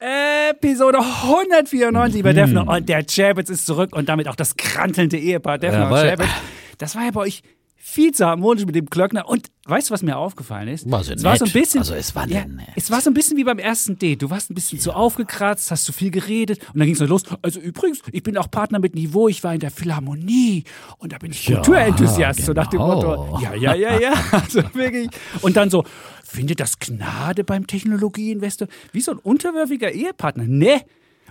Episode 194 lieber Defner und der Chapitz ist zurück und damit auch das krantelnde Ehepaar Defner Jawohl. und Chapitz. Das war ja bei euch viel zu harmonisch mit dem Glöckner und weißt du, was mir aufgefallen ist? War so es war so ein bisschen, Also es war ja, nett. es war so ein bisschen wie beim ersten Date. Du warst ein bisschen zu aufgekratzt, hast zu viel geredet und dann ging es los. Also übrigens, ich bin auch Partner mit Niveau, ich war in der Philharmonie und da bin ich Ja, Kulturenthusiast. So nach dem genau. Motto, ja, ja, ja, ja. Also wirklich. Und dann so, findet das Gnade beim Technologieinvestor? Wie so ein unterwürfiger Ehepartner. Ne?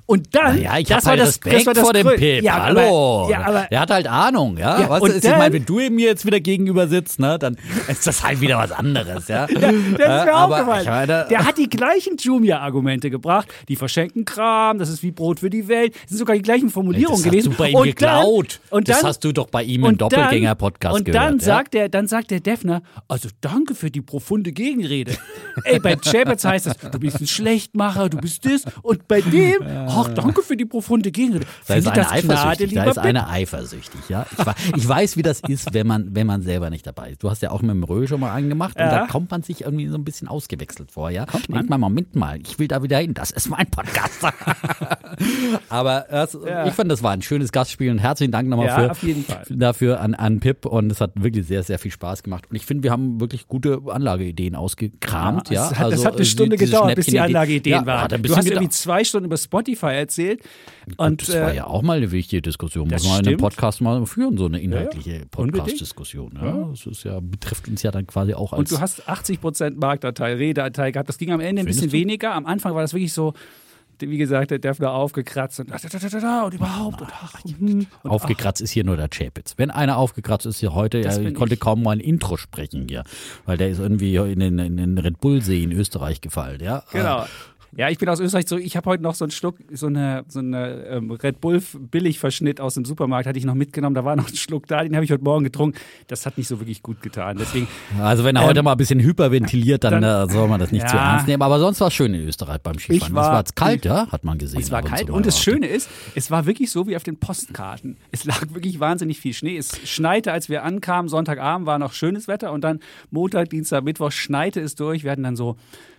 Und dann, Ja, ich das habe halt war das, Respekt das war das vor dem Pip. Ja, Hallo. Aber, ja, aber der hat halt Ahnung, ja. Ja, weißt und du, ich dann- meine, wenn du mir jetzt wieder gegenüber sitzt, ne, dann ist das halt wieder was anderes, ja. Das ist mir aufgefallen. ich meine- der hat die gleichen Jumia-Argumente gebracht. Die verschenken Kram, das ist wie Brot für die Welt. Das sind sogar die gleichen Formulierungen das hast gewesen. du bei ihm und geklaut. Dann, und das dann, hast du doch bei ihm im und dann- Doppelgänger-Podcast Und gehört. dann ja? sagt der, dann sagt der Defner, also danke für die profunde Gegenrede. Ey, bei Chapitz heißt es, du bist ein Schlechtmacher, du bist das. Und bei dem, ach, danke für die profunde Gegenrede. Da ist einer das Gnade, eifersüchtig. Da ist einer eifersüchtig, ja. Ich, ich weiß, wie das ist, wenn man, wenn man selber nicht dabei ist. Du hast ja auch mit dem Rö schon mal angemacht und Ja. da kommt man sich irgendwie so ein bisschen ausgewechselt vor, ja. Denkt man, Moment mal, ich will da wieder hin. Das ist mein Podcast. Aber das, Ja. ich fand, das war ein schönes Gastspiel und herzlichen Dank nochmal Ja, für, dafür an, an Pip und es hat wirklich sehr, sehr viel Spaß gemacht. Und ich finde, wir haben wirklich gute Anlageideen ausgekramt, ja. Es hat, das Also, hat eine äh, Stunde gedauert, bis die Anlageideen waren. Du hast irgendwie zwei Stunden über Spotify erzählt. Und, das war äh, ja auch mal eine wichtige Diskussion. Muss man in einem stimmt. Podcast mal führen, so eine inhaltliche Unbedingt. Podcast-Diskussion. Ja, das ist ja, betrifft uns ja dann quasi auch als. Und du hast 80% Marktanteil, Redeanteil gehabt. Das ging am Ende ein bisschen du? weniger. Am Anfang war das wirklich so, wie gesagt, der Defner aufgekratzt und, und überhaupt. Und, ach, hm, und, Aufgekratzt ist hier nur der Chapitz. Wenn einer aufgekratzt ist, hier heute, ja, ich konnte ich. kaum mal ein Intro sprechen hier, weil der ist irgendwie in den, in den Red Bull See in Österreich gefallen. Ja, Genau. Ja, ich bin aus Österreich so, ich habe heute noch so einen Schluck, so eine, so eine ähm, Red Bull Billigverschnitt aus dem Supermarkt, hatte ich noch mitgenommen, da war noch ein Schluck da, den habe ich heute Morgen getrunken. Das hat nicht so wirklich gut getan. Deswegen, Also wenn er heute mal ein bisschen hyperventiliert, dann, Ähm, dann- äh, soll man das nicht Ja. zu ernst nehmen. Aber sonst war es schön in Österreich beim Skifahren. Ich es war- war kalt, ja, hat man gesehen. Es war kalt und mal das auch. Schöne ist, es war wirklich so wie auf den Postkarten. Es lag wirklich wahnsinnig viel Schnee. Es schneite, als wir ankamen. Sonntagabend war noch schönes Wetter und dann Montag, Dienstag, Mittwoch schneite es durch. Wir hatten dann so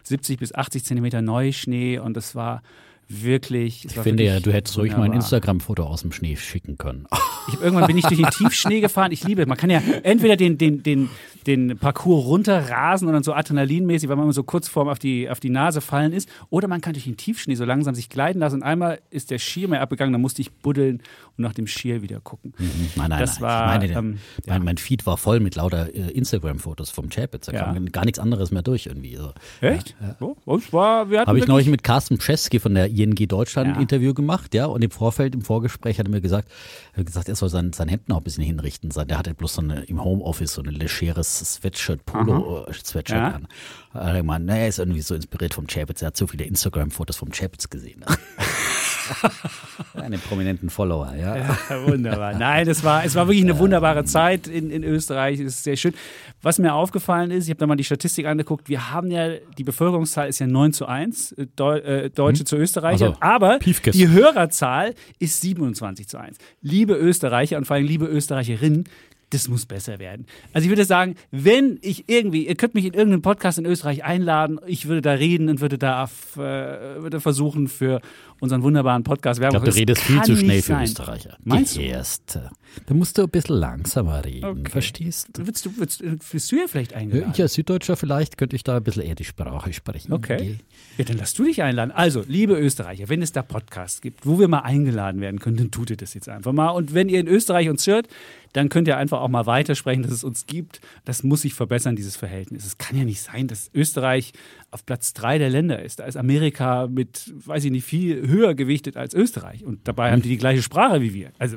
70 bis 80 Zentimeter Neuschnee und es war wirklich. Ich war finde ja, du hättest ruhig mal ein. Instagram-Foto aus dem Schnee schicken können. Ich irgendwann bin ich durch den Tiefschnee gefahren. Ich liebe, man kann ja entweder den, den, den, den Parcours runterrasen und dann so adrenalinmäßig, weil man immer so kurz vorm auf die, auf die Nase fallen ist, oder man kann durch den Tiefschnee so langsam sich gleiten lassen und einmal ist der Schirm ja abgegangen, dann musste ich buddeln und nach dem Schirr wieder gucken. Nein, nein, Das nein. war, ich meine, ähm, mein, mein Feed war voll mit lauter äh, Instagram-Fotos vom Chapitz. Da Ja. kam gar nichts anderes mehr durch irgendwie. So. Echt? Oh, es war, wir hatten Habe ich neulich mit Carsten Pschesky von der ING Deutschland Ja. ein Interview gemacht, ja, und im Vorfeld, im Vorgespräch hat er mir gesagt, er gesagt, er soll sein, sein Hemd noch ein bisschen hinrichten. Sein- Der hatte bloß so eine, im Homeoffice so ein legeres Sweatshirt, Polo-Sweatshirt Ja. an. Er ist irgendwie so inspiriert vom Chapitz. Er hat so viele Instagram-Fotos vom Chapitz gesehen. Einen prominenten Follower, ja. Ja, wunderbar. Nein, es war, es war wirklich eine wunderbare Zeit in, in Österreich. Es ist sehr schön. Was mir aufgefallen ist, ich habe da mal die Statistik angeguckt, wir haben ja, die Bevölkerungszahl ist ja 9 zu 1, äh, Deu äh, Deutsche zu Österreichern, Also, aber Piefkes. die Hörerzahl ist 27 zu 1. Liebe Österreicher und vor allem liebe Österreicherinnen, das muss besser werden. Also ich würde sagen, wenn ich irgendwie, ihr könnt mich in irgendeinen Podcast in Österreich einladen, ich würde da reden und würde da äh, würde versuchen für unseren wunderbaren Podcast Ich Werbung glaube, du redest viel zu schnell für sein. Österreicher. Meinst du? Die Erste. Da musst du ein bisschen langsamer reden, Okay. verstehst du? Willst du, willst, willst du ja vielleicht eingeladen? Ich als Süddeutscher vielleicht könnte ich da ein bisschen eher die Sprache sprechen. Okay. Ja, dann lass du dich einladen. Also, liebe Österreicher, wenn es da Podcasts gibt, wo wir mal eingeladen werden können, dann tut ihr das jetzt einfach mal. Und wenn ihr in Österreich uns hört, dann könnt ihr einfach auch mal weitersprechen, dass es uns gibt. Das muss sich verbessern, dieses Verhältnis. Es kann ja nicht sein, dass Österreich auf Platz drei der Länder ist. Da ist Amerika mit, weiß ich nicht, viel höher gewichtet als Österreich. Und dabei haben die die gleiche Sprache wie wir. Also,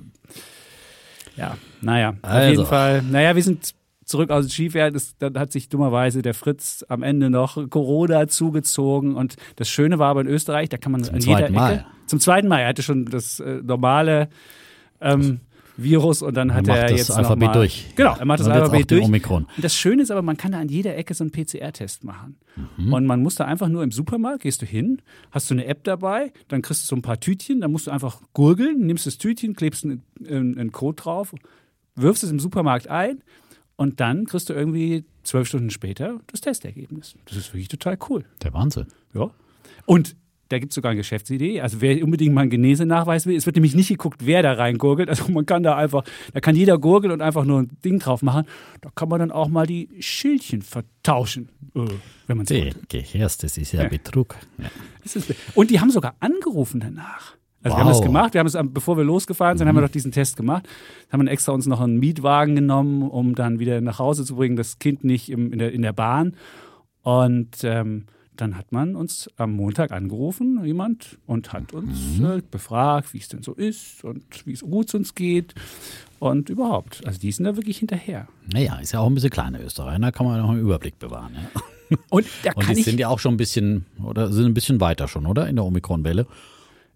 ja, naja, auf Also. jeden Fall. Naja, wir sind zurück aus dem Skifahren, dann hat sich dummerweise der Fritz am Ende noch Corona zugezogen. Und das Schöne war aber in Österreich, da kann man Zum an jeder zweiten Ecke. Mal. Zum zweiten Mal. Er hatte schon das äh, normale ähm, Virus und dann hat macht er das jetzt Alphabet durch. Genau, er macht das Alphabet durch. Omikron. Und das Schöne ist aber, man kann da an jeder Ecke so einen PCR-Test machen. Mhm. Und man muss da einfach nur im Supermarkt, gehst du hin, hast du eine App dabei, dann kriegst du so ein paar Tütchen, dann musst du einfach gurgeln, nimmst das Tütchen, klebst einen, einen einen Code drauf, wirfst es im Supermarkt ein und dann kriegst du irgendwie zwölf Stunden später das Testergebnis. Das ist wirklich total cool. Der Wahnsinn. Ja. Und da gibt es sogar eine Geschäftsidee. Also wer unbedingt mal einen Genesenachweis will, es wird nämlich nicht geguckt, wer da reingurgelt. Also man kann da einfach, da kann jeder gurgeln und einfach nur ein Ding drauf machen. Da kann man dann auch mal die Schildchen vertauschen, äh, wenn man es Gehirst, das ist ja, Ja. Betrug. Ja. Und die haben sogar angerufen danach. Also wir haben Wow. das gemacht, wir haben es, bevor wir losgefahren sind, haben wir doch diesen Test gemacht. Dann haben wir extra uns noch einen Mietwagen genommen, um dann wieder nach Hause zu bringen, das Kind nicht im, in, der, in der Bahn. Und ähm, dann hat man uns am Montag angerufen, jemand, und hat uns äh, befragt, wie es denn so ist und wie es gut uns geht und überhaupt. Also die sind da wirklich hinterher. Naja, ist ja auch ein bisschen kleiner Österreich. Da kann man noch einen Überblick bewahren. Ja. Und da Und die ich, sind ja auch schon ein bisschen, oder sind ein bisschen weiter schon, oder? In der Omikron-Welle.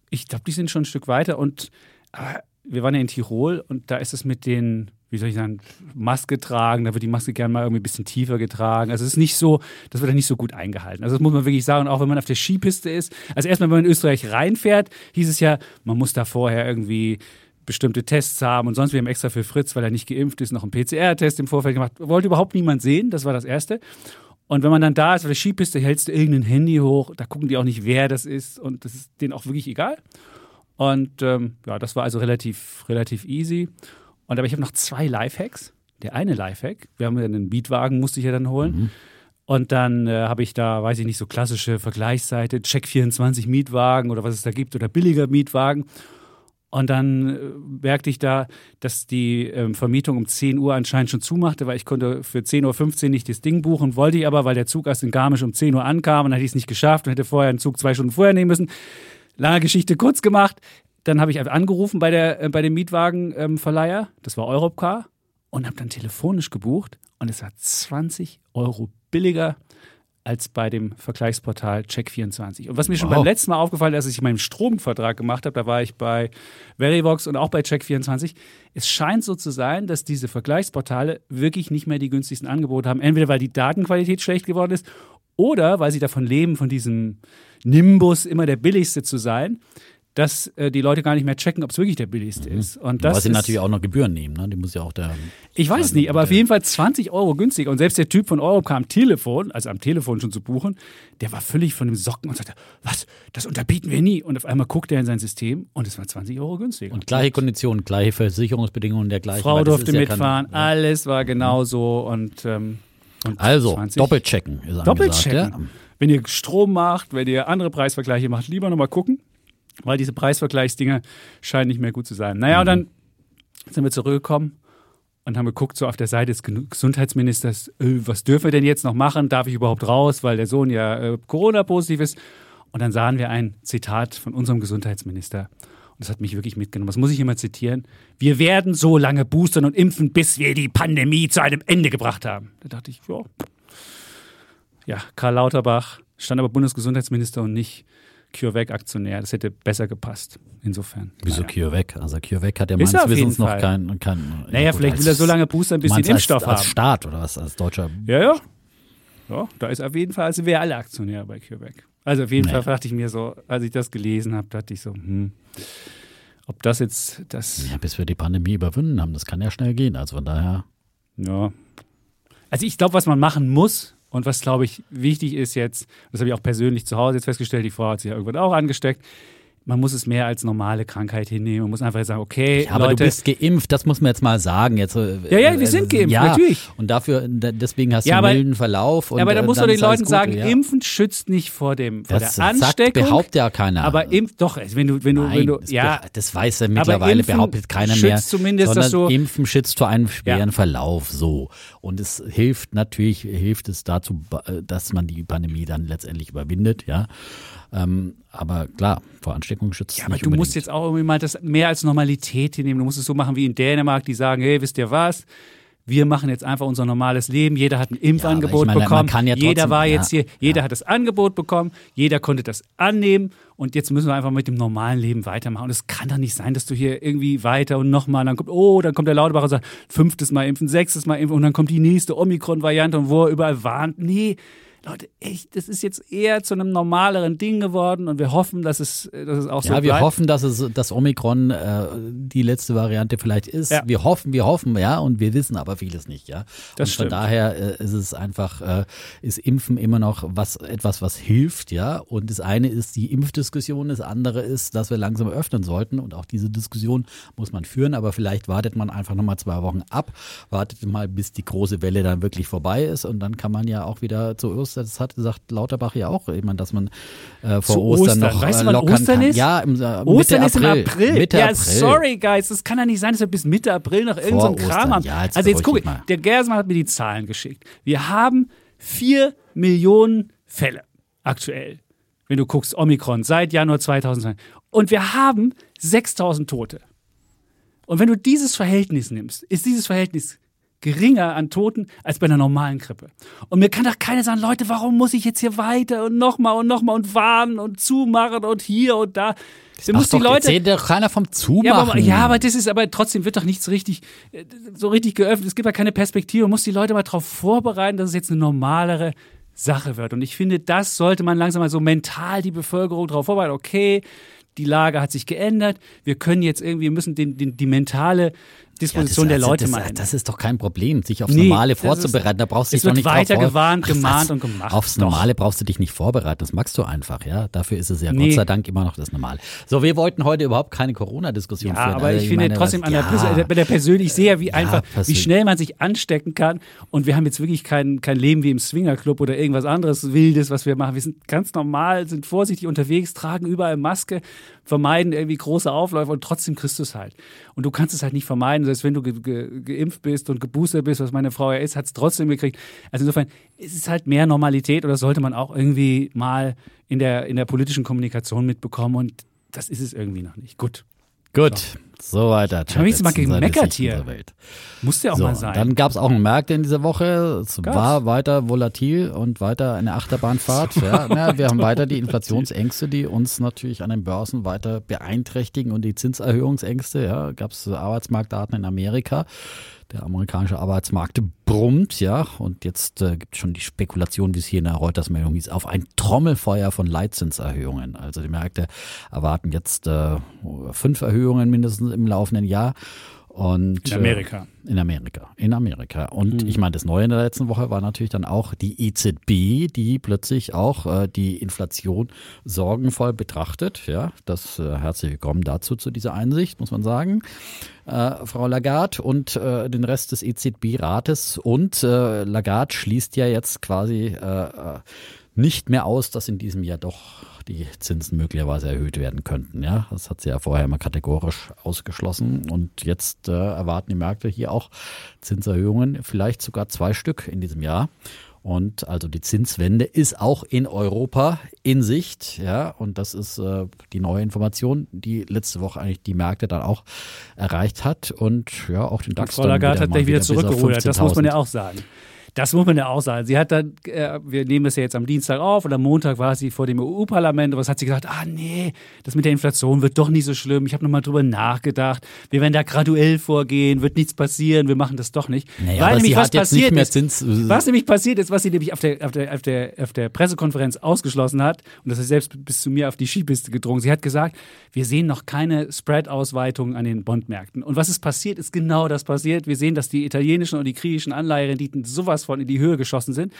Ich glaube, die sind schon ein Stück weiter und äh, wir waren ja in Tirol und da ist es mit den, wie soll ich sagen, Maske tragen, da wird die Maske gerne mal irgendwie ein bisschen tiefer getragen. Also es ist nicht so, das wird ja nicht so gut eingehalten. Also das muss man wirklich sagen, auch wenn man auf der Skipiste ist. Also erstmal, wenn man in Österreich reinfährt, hieß es ja, man muss da vorher irgendwie bestimmte Tests haben und sonst, wir haben extra für Fritz, weil er nicht geimpft ist, noch einen PCR-Test im Vorfeld gemacht. Wollte überhaupt niemand sehen, das war das Erste. Und wenn man dann da ist auf der Skipiste, hältst du irgendein Handy hoch, da gucken die auch nicht, wer das ist und das ist denen auch wirklich egal. Und ähm, ja, das war also relativ, relativ easy. Und aber ich habe noch zwei Lifehacks. Der eine Lifehack, wir haben ja einen Beatwagen, musste ich ja dann holen. Und dann äh, habe ich da, weiß ich nicht, so klassische Vergleichsseite, Check24 Mietwagen oder was es da gibt oder billiger Mietwagen. Und dann äh, merkte ich da, dass die ähm, Vermietung um 10 Uhr anscheinend schon zumachte, weil ich konnte für 10.15 Uhr nicht das Ding buchen, wollte ich aber, weil der Zug erst in Garmisch um 10 Uhr ankam und dann hätte ich es nicht geschafft und hätte vorher einen Zug zwei Stunden vorher nehmen müssen. Lange Geschichte kurz gemacht. Dann habe ich einfach angerufen bei, der, äh, bei dem Mietwagenverleiher, das war Europcar, und habe dann telefonisch gebucht und es war 20 Euro billiger als bei dem Vergleichsportal Check24. Und was mir schon Wow. beim letzten Mal aufgefallen ist, als ich meinen Stromvertrag gemacht habe, da war ich bei Verivox und auch bei Check24, es scheint so zu sein, dass diese Vergleichsportale wirklich nicht mehr die günstigsten Angebote haben. Entweder weil die Datenqualität schlecht geworden ist oder weil sie davon leben, von diesem Nimbus immer der billigste zu sein, dass äh, die Leute gar nicht mehr checken, ob es wirklich der billigste ist. Und das Was sie natürlich auch noch Gebühren nehmen. Ne? Die muss ja auch der. ich weiß nicht, aber auf jeden Fall 20 Euro günstiger. Und selbst der Typ von Europcar am Telefon, also am Telefon schon zu buchen, der war völlig von dem Socken und sagte, was, das unterbieten wir nie. Und auf einmal guckt er in sein System und es war 20 Euro günstiger. Und gleiche Konditionen, gleiche Versicherungsbedingungen dergleichen. Frau weil das durfte ja kein- mitfahren, alles war genauso und, ähm, und Also, 20 doppelchecken ist. Doppelchecken. Ja? Wenn ihr Strom macht, wenn ihr andere Preisvergleiche macht, lieber nochmal gucken, weil diese Preisvergleichsdinger scheinen nicht mehr gut zu sein. Naja, und dann sind wir zurückgekommen und haben geguckt, so auf der Seite des Gesundheitsministers, äh, was dürfen wir denn jetzt noch machen? Darf ich überhaupt raus, weil der Sohn ja äh, Corona-positiv ist? Und dann sahen wir ein Zitat von unserem Gesundheitsminister. Und das hat mich wirklich mitgenommen. Das muss ich immer zitieren. Wir werden so lange boostern und impfen, bis wir die Pandemie zu einem Ende gebracht haben. Da dachte ich, ja, ja, Karl Lauterbach stand aber Bundesgesundheitsminister und nicht CureVac-Aktionär. Das hätte besser gepasst. Insofern. Wieso naja. CureVac? Also CureVac hat ja Ist meines Wissens noch keinen. Kein, Naja, gut, vielleicht als- will er so lange boostern, bis sie den Impfstoff als, als haben. Staat oder was? Als deutscher. Ja, ja. Ja, da ist auf jeden Fall, also wir alle Aktionär bei CureVac. Also auf jeden Naja. Fall dachte ich mir so, als ich das gelesen habe, dachte ich so, hm, ob das jetzt das, Ja, bis wir die Pandemie überwunden haben, das kann ja schnell gehen. Also von daher. ja. Also ich glaube, was man machen muss und was, glaube ich, wichtig ist jetzt, das habe ich auch persönlich zu Hause jetzt festgestellt, die Frau hat sich ja irgendwann auch angesteckt, man muss es mehr als normale Krankheit hinnehmen. Man muss einfach sagen, okay, Ja, aber Leute, du bist geimpft, das muss man jetzt mal sagen. Jetzt, äh, Ja, ja, wir äh, sind geimpft, ja, natürlich. Und dafür, da- deswegen hast du Ja, einen aber- milden Verlauf. Und, ja, aber da äh, musst du den Leuten gut, sagen, ja. Impfen schützt nicht vor dem vor Das der sagt, Ansteckung. behauptet ja keiner. aber impft doch, also wenn du wenn du Nein, wenn du ja, das weiß ja mittlerweile, behauptet keiner schützt mehr. zumindest, sondern dass du- Impfen schützt vor einem schweren. Verlauf, so. Und es hilft natürlich, hilft es dazu, ba- dass man die Pandemie dann letztendlich überwindet, ja. Ähm, aber klar, vor Ansteckung schützt Ja, aber du musst unbedingt. jetzt auch irgendwie mal das mehr als Normalität hinnehmen. Du musst es so machen wie in Dänemark, die sagen, hey, wisst ihr was? wir machen jetzt einfach unser normales Leben. Jeder hat ein Impfangebot Ja, meine, bekommen. ja jeder trotzdem- war jetzt ja, hier, jeder hat das Angebot bekommen, jeder konnte das annehmen und jetzt müssen wir einfach mit dem normalen Leben weitermachen. Und es kann doch nicht sein, dass du hier irgendwie weiter und nochmal, dann kommt, oh, dann kommt der Lauterbach und sagt, fünftes Mal impfen, sechstes Mal impfen und dann kommt die nächste Omikron-Variante und wo er überall warnt. Nee, Leute, echt, das ist jetzt eher zu einem normaleren Ding geworden und wir hoffen, dass es, dass es auch so Ja, wir bleibt. hoffen, dass es das Omikron äh, die letzte Variante vielleicht ist. Ja. Wir hoffen, wir hoffen, ja, und wir wissen aber vieles nicht, ja. Das und von stimmt. daher äh, ist es einfach, äh, ist Impfen immer noch was etwas, was hilft, ja. Und das eine ist die Impfdiskussion, das andere ist, dass wir langsam öffnen sollten. Und auch diese Diskussion muss man führen, aber vielleicht wartet man einfach nochmal zwei Wochen ab, wartet mal, bis die große Welle dann wirklich vorbei ist und dann kann man ja auch wieder zu Das hat gesagt Lauterbach ja auch, ich meine, dass man äh, vor Ostern, Ostern. noch Weißt äh, du, lockern Ostern kann. ist? Ja, im, äh, Ostern Mitte ist im April. Mitte ja, April. sorry, Guys. Das kann ja nicht sein, dass wir bis Mitte April noch irgendeinen so Kram haben. Ja, jetzt also jetzt gucke dich mal. der Gersmann hat mir die Zahlen geschickt. Wir haben vier Millionen Fälle aktuell. Wenn du guckst, Omikron seit Januar 2020. Und wir haben 6000 Tote. Und wenn du dieses Verhältnis nimmst, ist dieses Verhältnis geringer an Toten als bei einer normalen Grippe. Und mir kann doch keiner sagen, Leute, warum muss ich jetzt hier weiter und nochmal und nochmal und warnen und zumachen und hier und da. Das muss die doch, Leute. erzählt doch keiner vom Zumachen. Ja aber, ja, aber das ist, aber trotzdem wird doch nichts richtig, äh, so richtig geöffnet. Es gibt ja keine Perspektive. Man muss die Leute mal darauf vorbereiten, dass es jetzt eine normalere Sache wird. Und ich finde, das sollte man langsam mal so mental die Bevölkerung darauf vorbereiten. Okay, die Lage hat sich geändert. Wir können jetzt irgendwie, wir müssen den, den, die mentale Disposition das, der Leute mal das, das ist doch kein Problem, sich aufs Nee, Normale vorzubereiten. Da brauchst du dich doch nicht weiter gewarnt, was? und gemacht. Aufs Doch. Normale brauchst du dich nicht vorbereiten. Das magst du einfach, ja. Dafür ist es ja Nee. Gott sei Dank immer noch das Normale. So, wir wollten heute überhaupt keine Corona-Diskussion Ja, führen. aber Also ich finde meine, trotzdem was- an der, ja. Bei der persönlich, ich sehe ja, wie einfach, wie persönlich. schnell man sich anstecken kann. Und wir haben jetzt wirklich kein, kein Leben wie im Swingerclub oder irgendwas anderes Wildes, was wir machen. Wir sind ganz normal, sind vorsichtig unterwegs, tragen überall Maske, vermeiden irgendwie große Aufläufe und trotzdem kriegst du es halt. Und du kannst es halt nicht vermeiden, selbst wenn du ge ge geimpft bist und geboostert bist, was meine Frau ja ist, hat es trotzdem gekriegt. Also insofern ist es halt mehr Normalität oder sollte man auch irgendwie mal in der, in der politischen Kommunikation mitbekommen und das ist es irgendwie noch nicht. Gut. Gut, so weiter. Hab ich jetzt mal gemeckert hier. Welt. Muss ja auch So, mal sein. dann gab es auch einen Märkte in dieser Woche. Es Gab's? war weiter volatil und weiter eine Achterbahnfahrt. ja, ja, wir haben weiter die Inflationsängste, die uns natürlich an den Börsen weiter beeinträchtigen und die Zinserhöhungsängste. Ja, gab es Arbeitsmarktdaten in Amerika. Der amerikanische Arbeitsmarkt brummt, ja, und jetzt äh, gibt es schon die Spekulation, wie es hier in der Reuters-Meldung hieß, auf ein Trommelfeuer von Leitzinserhöhungen. Also die Märkte erwarten jetzt äh, fünf Erhöhungen mindestens im laufenden Jahr. Und, In Amerika. Äh, in Amerika. In Amerika. Und ich meine, das Neue in der letzten Woche war natürlich dann auch die EZB, die plötzlich auch äh, die Inflation sorgenvoll betrachtet. Ja, das äh, herzlich willkommen dazu, zu dieser Einsicht, muss man sagen. Äh, Frau Lagarde und äh, den Rest des EZB-Rates. Und äh, Lagarde schließt ja jetzt quasi nicht mehr aus, dass in diesem Jahr doch die Zinsen möglicherweise erhöht werden könnten. Ja, das hat sie ja vorher mal kategorisch ausgeschlossen. Und jetzt äh, erwarten die Märkte hier auch Zinserhöhungen, vielleicht sogar zwei Stück in diesem Jahr. Und also die Zinswende ist auch in Europa in Sicht, ja, und das ist äh, die neue Information, die letzte Woche eigentlich die Märkte dann auch erreicht hat und ja auch den Und DAX Frau dann Lagarde hat wieder auf zurückgerudert. Das muss man 15.000. ja auch sagen. Das muss man ja auch sagen. Sie hat dann, äh, wir nehmen das ja jetzt am Dienstag auf und am Montag war sie vor dem EU-Parlament und was hat sie gesagt? Ah nee, das mit der Inflation wird doch nicht so schlimm. Ich habe nochmal drüber nachgedacht. Wir werden da graduell vorgehen, wird nichts passieren, wir machen das doch nicht. Naja, Weil nämlich sie was hat jetzt passiert nicht mehr ist, Zins. was nämlich passiert ist, was sie nämlich auf der, auf der, auf der, auf der Pressekonferenz ausgeschlossen hat, und das ist selbst bis zu mir auf die Skipiste gedrungen, sie hat gesagt, wir sehen noch keine Spread-Ausweitung an den Bondmärkten. Und was ist passiert, ist genau das passiert. Wir sehen, dass die italienischen und die griechischen Anleiherenditen sowas von in die Höhe geschossen sind.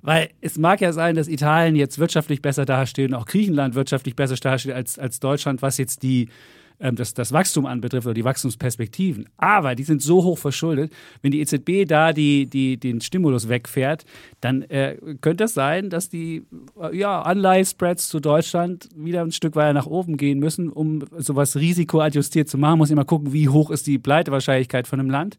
Weil es mag ja sein, dass Italien jetzt wirtschaftlich besser dasteht und auch Griechenland wirtschaftlich besser dasteht als, als Deutschland, was jetzt die, ähm, das, das Wachstum anbetrifft oder die Wachstumsperspektiven. Aber die sind so hoch verschuldet, wenn die EZB da die, die, den Stimulus wegfährt, dann äh, könnte es sein, dass die äh, ja, Anleihspreads zu Deutschland wieder ein Stück weiter nach oben gehen müssen, um sowas risikoadjustiert zu machen. Muss immer gucken, wie hoch ist die Pleitewahrscheinlichkeit von einem Land.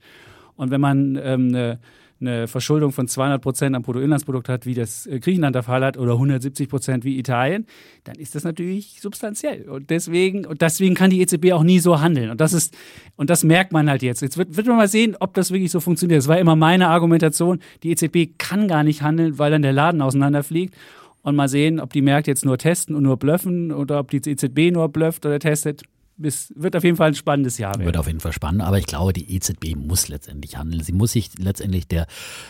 Und wenn man ähm, eine, eine Verschuldung von 200 Prozent am Bruttoinlandsprodukt hat, wie das äh, Griechenland der Fall hat, oder 170 Prozent wie Italien, dann ist das natürlich substanziell. Und deswegen, und deswegen kann die EZB auch nie so handeln. Und das ist, und das merkt man halt jetzt. Jetzt wird, wird man mal sehen, ob das wirklich so funktioniert. Das war immer meine Argumentation. Die EZB kann gar nicht handeln, weil dann der Laden auseinanderfliegt. Und mal sehen, ob die Märkte jetzt nur testen und nur blöffen oder ob die EZB nur blufft oder testet es wird auf jeden Fall ein spannendes Jahr werden. Wird auf jeden Fall spannend, aber ich glaube, die EZB muss letztendlich handeln. Sie muss sich letztendlich der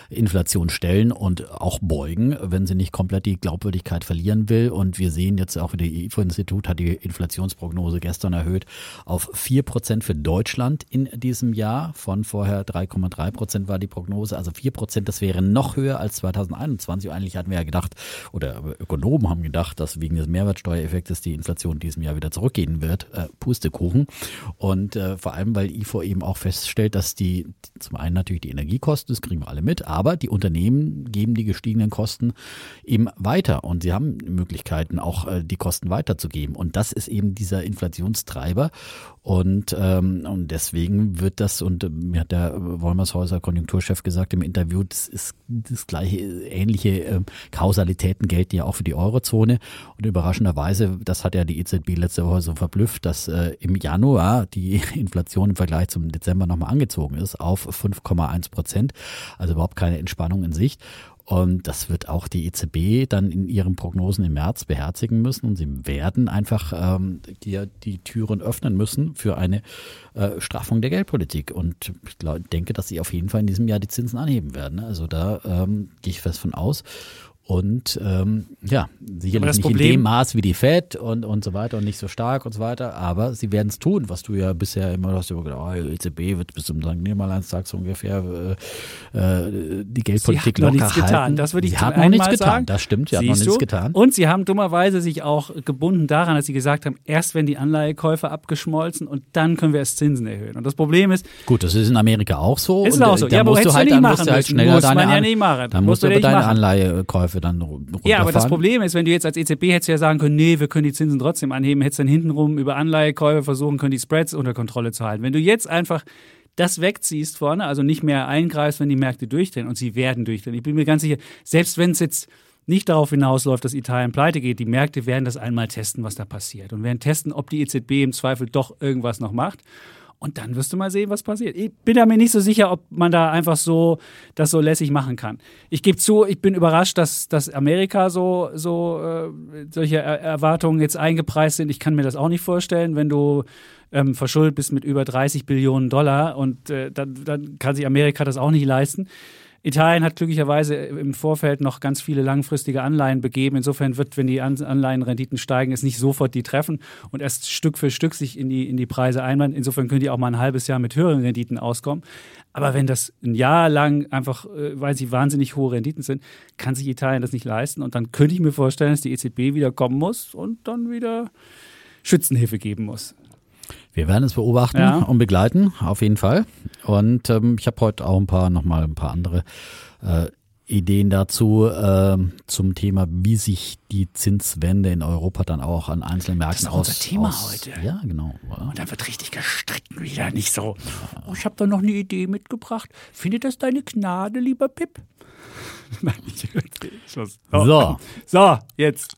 Inflation stellen und auch beugen, wenn sie nicht komplett die Glaubwürdigkeit verlieren will. Und wir sehen jetzt auch, der IFO-Institut hat die Inflationsprognose gestern erhöht auf vier Prozent für Deutschland in diesem Jahr. Von vorher 3,3 Prozent war die Prognose. Also vier Prozent, das wäre noch höher als 2021. Eigentlich hatten wir ja gedacht, oder Ökonomen haben gedacht, dass wegen des Mehrwertsteuereffektes die Inflation in diesem Jahr wieder zurückgehen wird. Äh, Pustekuchen. Und äh, vor allem, weil IFO eben auch feststellt, dass die zum einen natürlich die Energiekosten, das kriegen wir alle mit, aber die Unternehmen geben die gestiegenen Kosten eben weiter und sie haben Möglichkeiten, auch äh, die Kosten weiterzugeben. Und das ist eben dieser Inflationstreiber. Und, ähm, und deswegen wird das, und äh, mir hat der Wolmershäuser Konjunkturchef gesagt im Interview, das ist das gleiche, ähnliche äh, Kausalitäten gelten ja auch für die Eurozone. Und überraschenderweise, das hat ja die EZB letzte Woche so verblüfft, dass äh, im Januar die Inflation im Vergleich zum Dezember nochmal angezogen ist auf 5,1 Prozent. Also überhaupt keine Entspannung in Sicht. Und das wird auch die EZB dann in ihren Prognosen im März beherzigen müssen. Und sie werden einfach ähm, die, die Türen öffnen müssen für eine äh, Straffung der Geldpolitik. Und ich glaub, denke, dass sie auf jeden Fall in diesem Jahr die Zinsen anheben werden. Also da ähm, gehe ich fest von aus. Und ähm, ja, sicherlich nicht Problem, in dem Maß wie die Fed und, und so weiter und nicht so stark und so weiter, aber sie werden es tun, was du ja bisher immer hast, immer gedacht, oh, EZB wird bis zum St. Nimmerleinstag so ungefähr äh, äh die Geldpolitik sie locker noch nichts halten. getan. Das würde ich sie haben noch nichts getan, sagen. das stimmt, sie haben noch nichts getan. Und sie haben dummerweise sich auch gebunden daran, dass sie gesagt haben, erst wenn die Anleihekäufe abgeschmolzen und dann können wir erst Zinsen erhöhen. Und das Problem ist... Gut, das ist in Amerika auch so. Ist auch so. Da ja, musst du halt, dann musst du halt schneller ja. Dann musst du deine Anleihekäufe Kurve dann runterfahren. Ja, aber das Problem ist, wenn du jetzt als EZB hättest ja sagen können, nee, wir können die Zinsen trotzdem anheben, hättest dann hintenrum über Anleihekäufe versuchen können, die Spreads unter Kontrolle zu halten. Wenn du jetzt einfach das wegziehst vorne, also nicht mehr eingreifst, wenn die Märkte durchdrehen und sie werden durchdrehen. Ich bin mir ganz sicher, selbst wenn es jetzt nicht darauf hinausläuft, dass Italien pleite geht, die Märkte werden das einmal testen, was da passiert und werden testen, ob die EZB im Zweifel doch irgendwas noch macht. Und dann wirst du mal sehen, was passiert. Ich bin da mir nicht so sicher, ob man da einfach so das so lässig machen kann. Ich gebe zu, ich bin überrascht, dass, dass Amerika so, so äh, solche er Erwartungen jetzt eingepreist sind. Ich kann mir das auch nicht vorstellen, wenn du ähm, verschuldet bist mit über 30 Billionen Dollar und äh, dann, dann kann sich Amerika das auch nicht leisten. Italien hat glücklicherweise im Vorfeld noch ganz viele langfristige Anleihen begeben. Insofern wird, wenn die Anleihenrenditen steigen, es nicht sofort die treffen und erst Stück für Stück sich in die, in die Preise einwandern. Insofern können die auch mal ein halbes Jahr mit höheren Renditen auskommen. Aber wenn das ein Jahr lang einfach, äh, weil sie wahnsinnig hohe Renditen sind, kann sich Italien das nicht leisten. Und dann könnte ich mir vorstellen, dass die EZB wieder kommen muss und dann wieder Schützenhilfe geben muss. Wir werden es beobachten ja. und begleiten, auf jeden Fall. Und ähm, ich habe heute auch ein paar, nochmal ein paar andere äh, Ideen dazu äh, zum Thema, wie sich die Zinswende in Europa dann auch an einzelnen Märkten aus. Das ist unser Thema aus, heute. Ja, genau. Und da wird richtig gestritten wieder, nicht so. Oh, ich habe da noch eine Idee mitgebracht. Findet das deine Gnade, lieber Pip? Nein, ich Schluss. So. So, jetzt.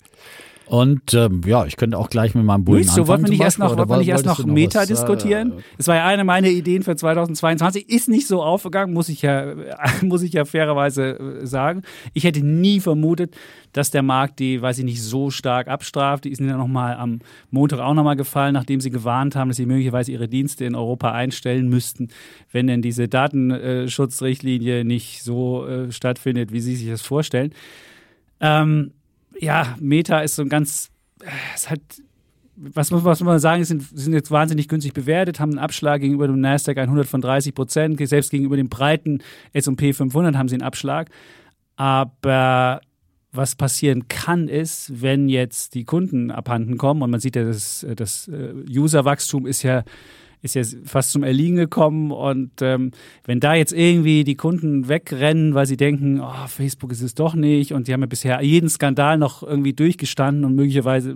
Und ähm, ja, ich könnte auch gleich mit meinem Bullen Willst du, wollten wir nicht erst noch, nicht erst noch Meta was, diskutieren? Äh, das war ja eine meiner Ideen für 2022. Ist nicht so aufgegangen, muss ich ja, muss ich ja fairerweise äh, sagen. Ich hätte nie vermutet, dass der Markt die, weiß ich nicht, so stark abstraft. Die sind ja nochmal am Montag auch nochmal gefallen, nachdem sie gewarnt haben, dass sie möglicherweise ihre Dienste in Europa einstellen müssten, wenn denn diese Datenschutzrichtlinie nicht so äh, stattfindet, wie sie sich das vorstellen. Ähm, ja, Meta ist so ein ganz, es hat, was muss, was muss man sagen, sind, sind jetzt wahnsinnig günstig bewertet, haben einen Abschlag gegenüber dem Nasdaq 100 von 30 Prozent, selbst gegenüber dem breiten S&P 500 haben sie einen Abschlag. Aber was passieren kann, ist, wenn jetzt die Kunden abhanden kommen und man sieht ja, das, das äh, Userwachstum ist ja ist jetzt fast zum Erliegen gekommen. Und ähm, wenn da jetzt irgendwie die Kunden wegrennen, weil sie denken, oh, Facebook ist es doch nicht und die haben ja bisher jeden Skandal noch irgendwie durchgestanden und möglicherweise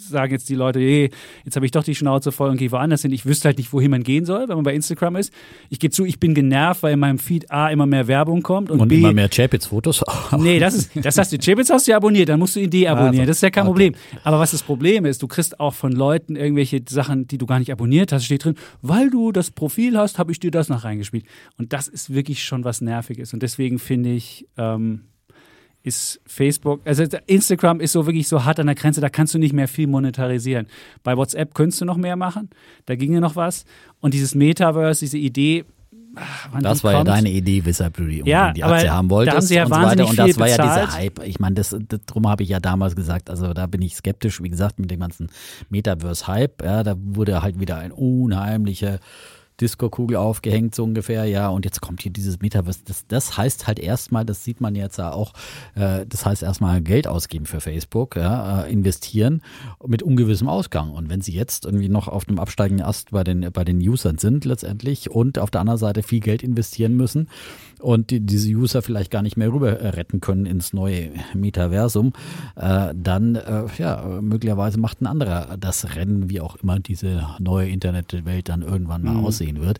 sagen jetzt die Leute, hey, jetzt habe ich doch die Schnauze voll und gehe woanders hin. Ich wüsste halt nicht, wohin man gehen soll, wenn man bei Instagram ist. Ich gebe zu, ich bin genervt, weil in meinem Feed A immer mehr Werbung kommt und, Und B immer mehr Chapitz-Fotos. Nee, das ist, das hast du. Chipits hast du ja abonniert, dann musst du ihn deabonnieren. Also, das ist ja kein okay. Problem. Aber was das Problem ist, du kriegst auch von Leuten irgendwelche Sachen, die du gar nicht abonniert hast, steht drin, weil du das Profil hast, habe ich dir das noch reingespielt. Und das ist wirklich schon was Nerviges. Und deswegen finde ich, ähm, ist Facebook, also Instagram ist so wirklich so hart an der Grenze, da kannst du nicht mehr viel monetarisieren. Bei WhatsApp könntest du noch mehr machen, da ginge noch was. Und dieses Metaverse, diese Idee, wann Das war ja kommt, deine Idee, weshalb du die, Ja, die Aktie haben da wolltest haben sie ja und so weiter. Und das war ja bezahlt. dieser Hype. Ich meine, das, das, darum habe ich ja damals gesagt, also da bin ich skeptisch, wie gesagt, mit dem ganzen Metaverse-Hype. Ja, da wurde halt wieder ein unheimlicher Disco-Kugel aufgehängt, so ungefähr, ja, und jetzt kommt hier dieses Metaverse. Das, das heißt halt erstmal, das sieht man jetzt auch, äh, das heißt erstmal Geld ausgeben für Facebook, ja, äh, investieren mit ungewissem Ausgang. Und wenn sie jetzt irgendwie noch auf dem absteigenden Ast bei den, bei den Usern sind letztendlich und auf der anderen Seite viel Geld investieren müssen und die, diese User vielleicht gar nicht mehr rüber äh, retten können ins neue Metaversum, äh, dann, äh, ja, möglicherweise macht ein anderer das Rennen, wie auch immer diese neue Internetwelt dann irgendwann mal aussehen wird.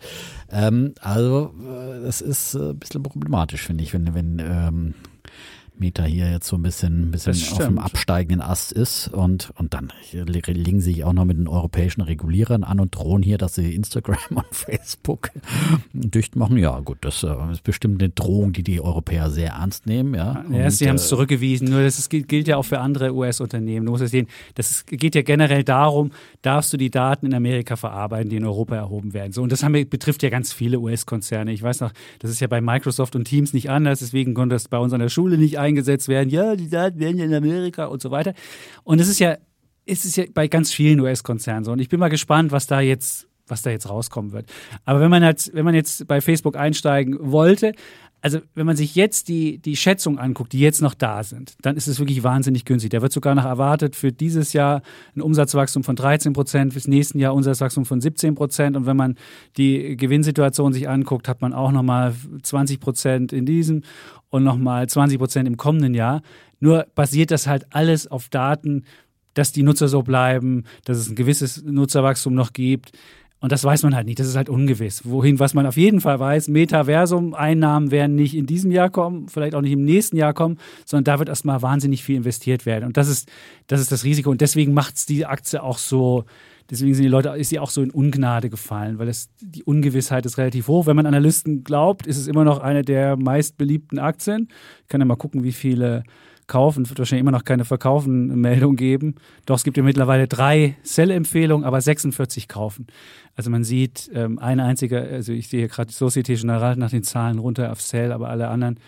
Ähm, also, äh, das ist äh, ein bisschen problematisch, finde ich, wenn, wenn ähm, Meta hier jetzt so ein bisschen, ein bisschen auf dem absteigenden Ast ist und, und dann legen sie sich auch noch mit den europäischen Regulierern an und drohen hier, dass sie Instagram und Facebook dicht machen. Ja, gut, das äh, ist bestimmt eine Drohung, die die Europäer sehr ernst nehmen. Ja, Ja, Und, sie haben es äh, zurückgewiesen, nur das ist, gilt, ja auch für andere US-Unternehmen. Du musst es sehen, das geht ja generell darum, darfst du die Daten in Amerika verarbeiten, die in Europa erhoben werden. So, und das haben betrifft ja ganz viele US-Konzerne. Ich weiß noch, das ist ja bei Microsoft und Teams nicht anders, deswegen konnte das bei uns an der Schule nicht eingesetzt werden. Ja, die Daten werden ja in Amerika und so weiter. Und es ist ja, es ist ja bei ganz vielen US-Konzernen so. Und ich bin mal gespannt, was da jetzt was da jetzt rauskommen wird. Aber wenn man halt, wenn man jetzt bei Facebook einsteigen wollte, also wenn man sich jetzt die, die Schätzung anguckt, die jetzt noch da sind, dann ist es wirklich wahnsinnig günstig. Da wird sogar noch erwartet für dieses Jahr ein Umsatzwachstum von 13 Prozent, fürs nächsten Jahr Umsatzwachstum von 17 Prozent. Und wenn man die Gewinnsituation sich anguckt, hat man auch nochmal 20 Prozent in diesem und nochmal 20 Prozent im kommenden Jahr. Nur basiert das halt alles auf Daten, dass die Nutzer so bleiben, dass es ein gewisses Nutzerwachstum noch gibt. Und das weiß man halt nicht, das ist halt ungewiss. Wohin, was man auf jeden Fall weiß, Metaversum-Einnahmen werden nicht in diesem Jahr kommen, vielleicht auch nicht im nächsten Jahr kommen, sondern da wird erstmal wahnsinnig viel investiert werden. Und das ist das, ist das Risiko. Und deswegen macht es die Aktie auch so, deswegen sind die Leute, ist sie auch so in Ungnade gefallen, weil es, die Ungewissheit ist relativ hoch. Wenn man Analysten glaubt, ist es immer noch eine der meistbeliebten Aktien. Ich kann ja mal gucken, wie viele kaufen. Es wird wahrscheinlich immer noch keine Verkaufen-Meldung geben. Doch es gibt ja mittlerweile drei Sell-Empfehlungen, aber 46 kaufen. Also man sieht, ähm, eine einzige, also ich sehe hier gerade Societe Generale nach den Zahlen runter auf Sell, aber alle anderen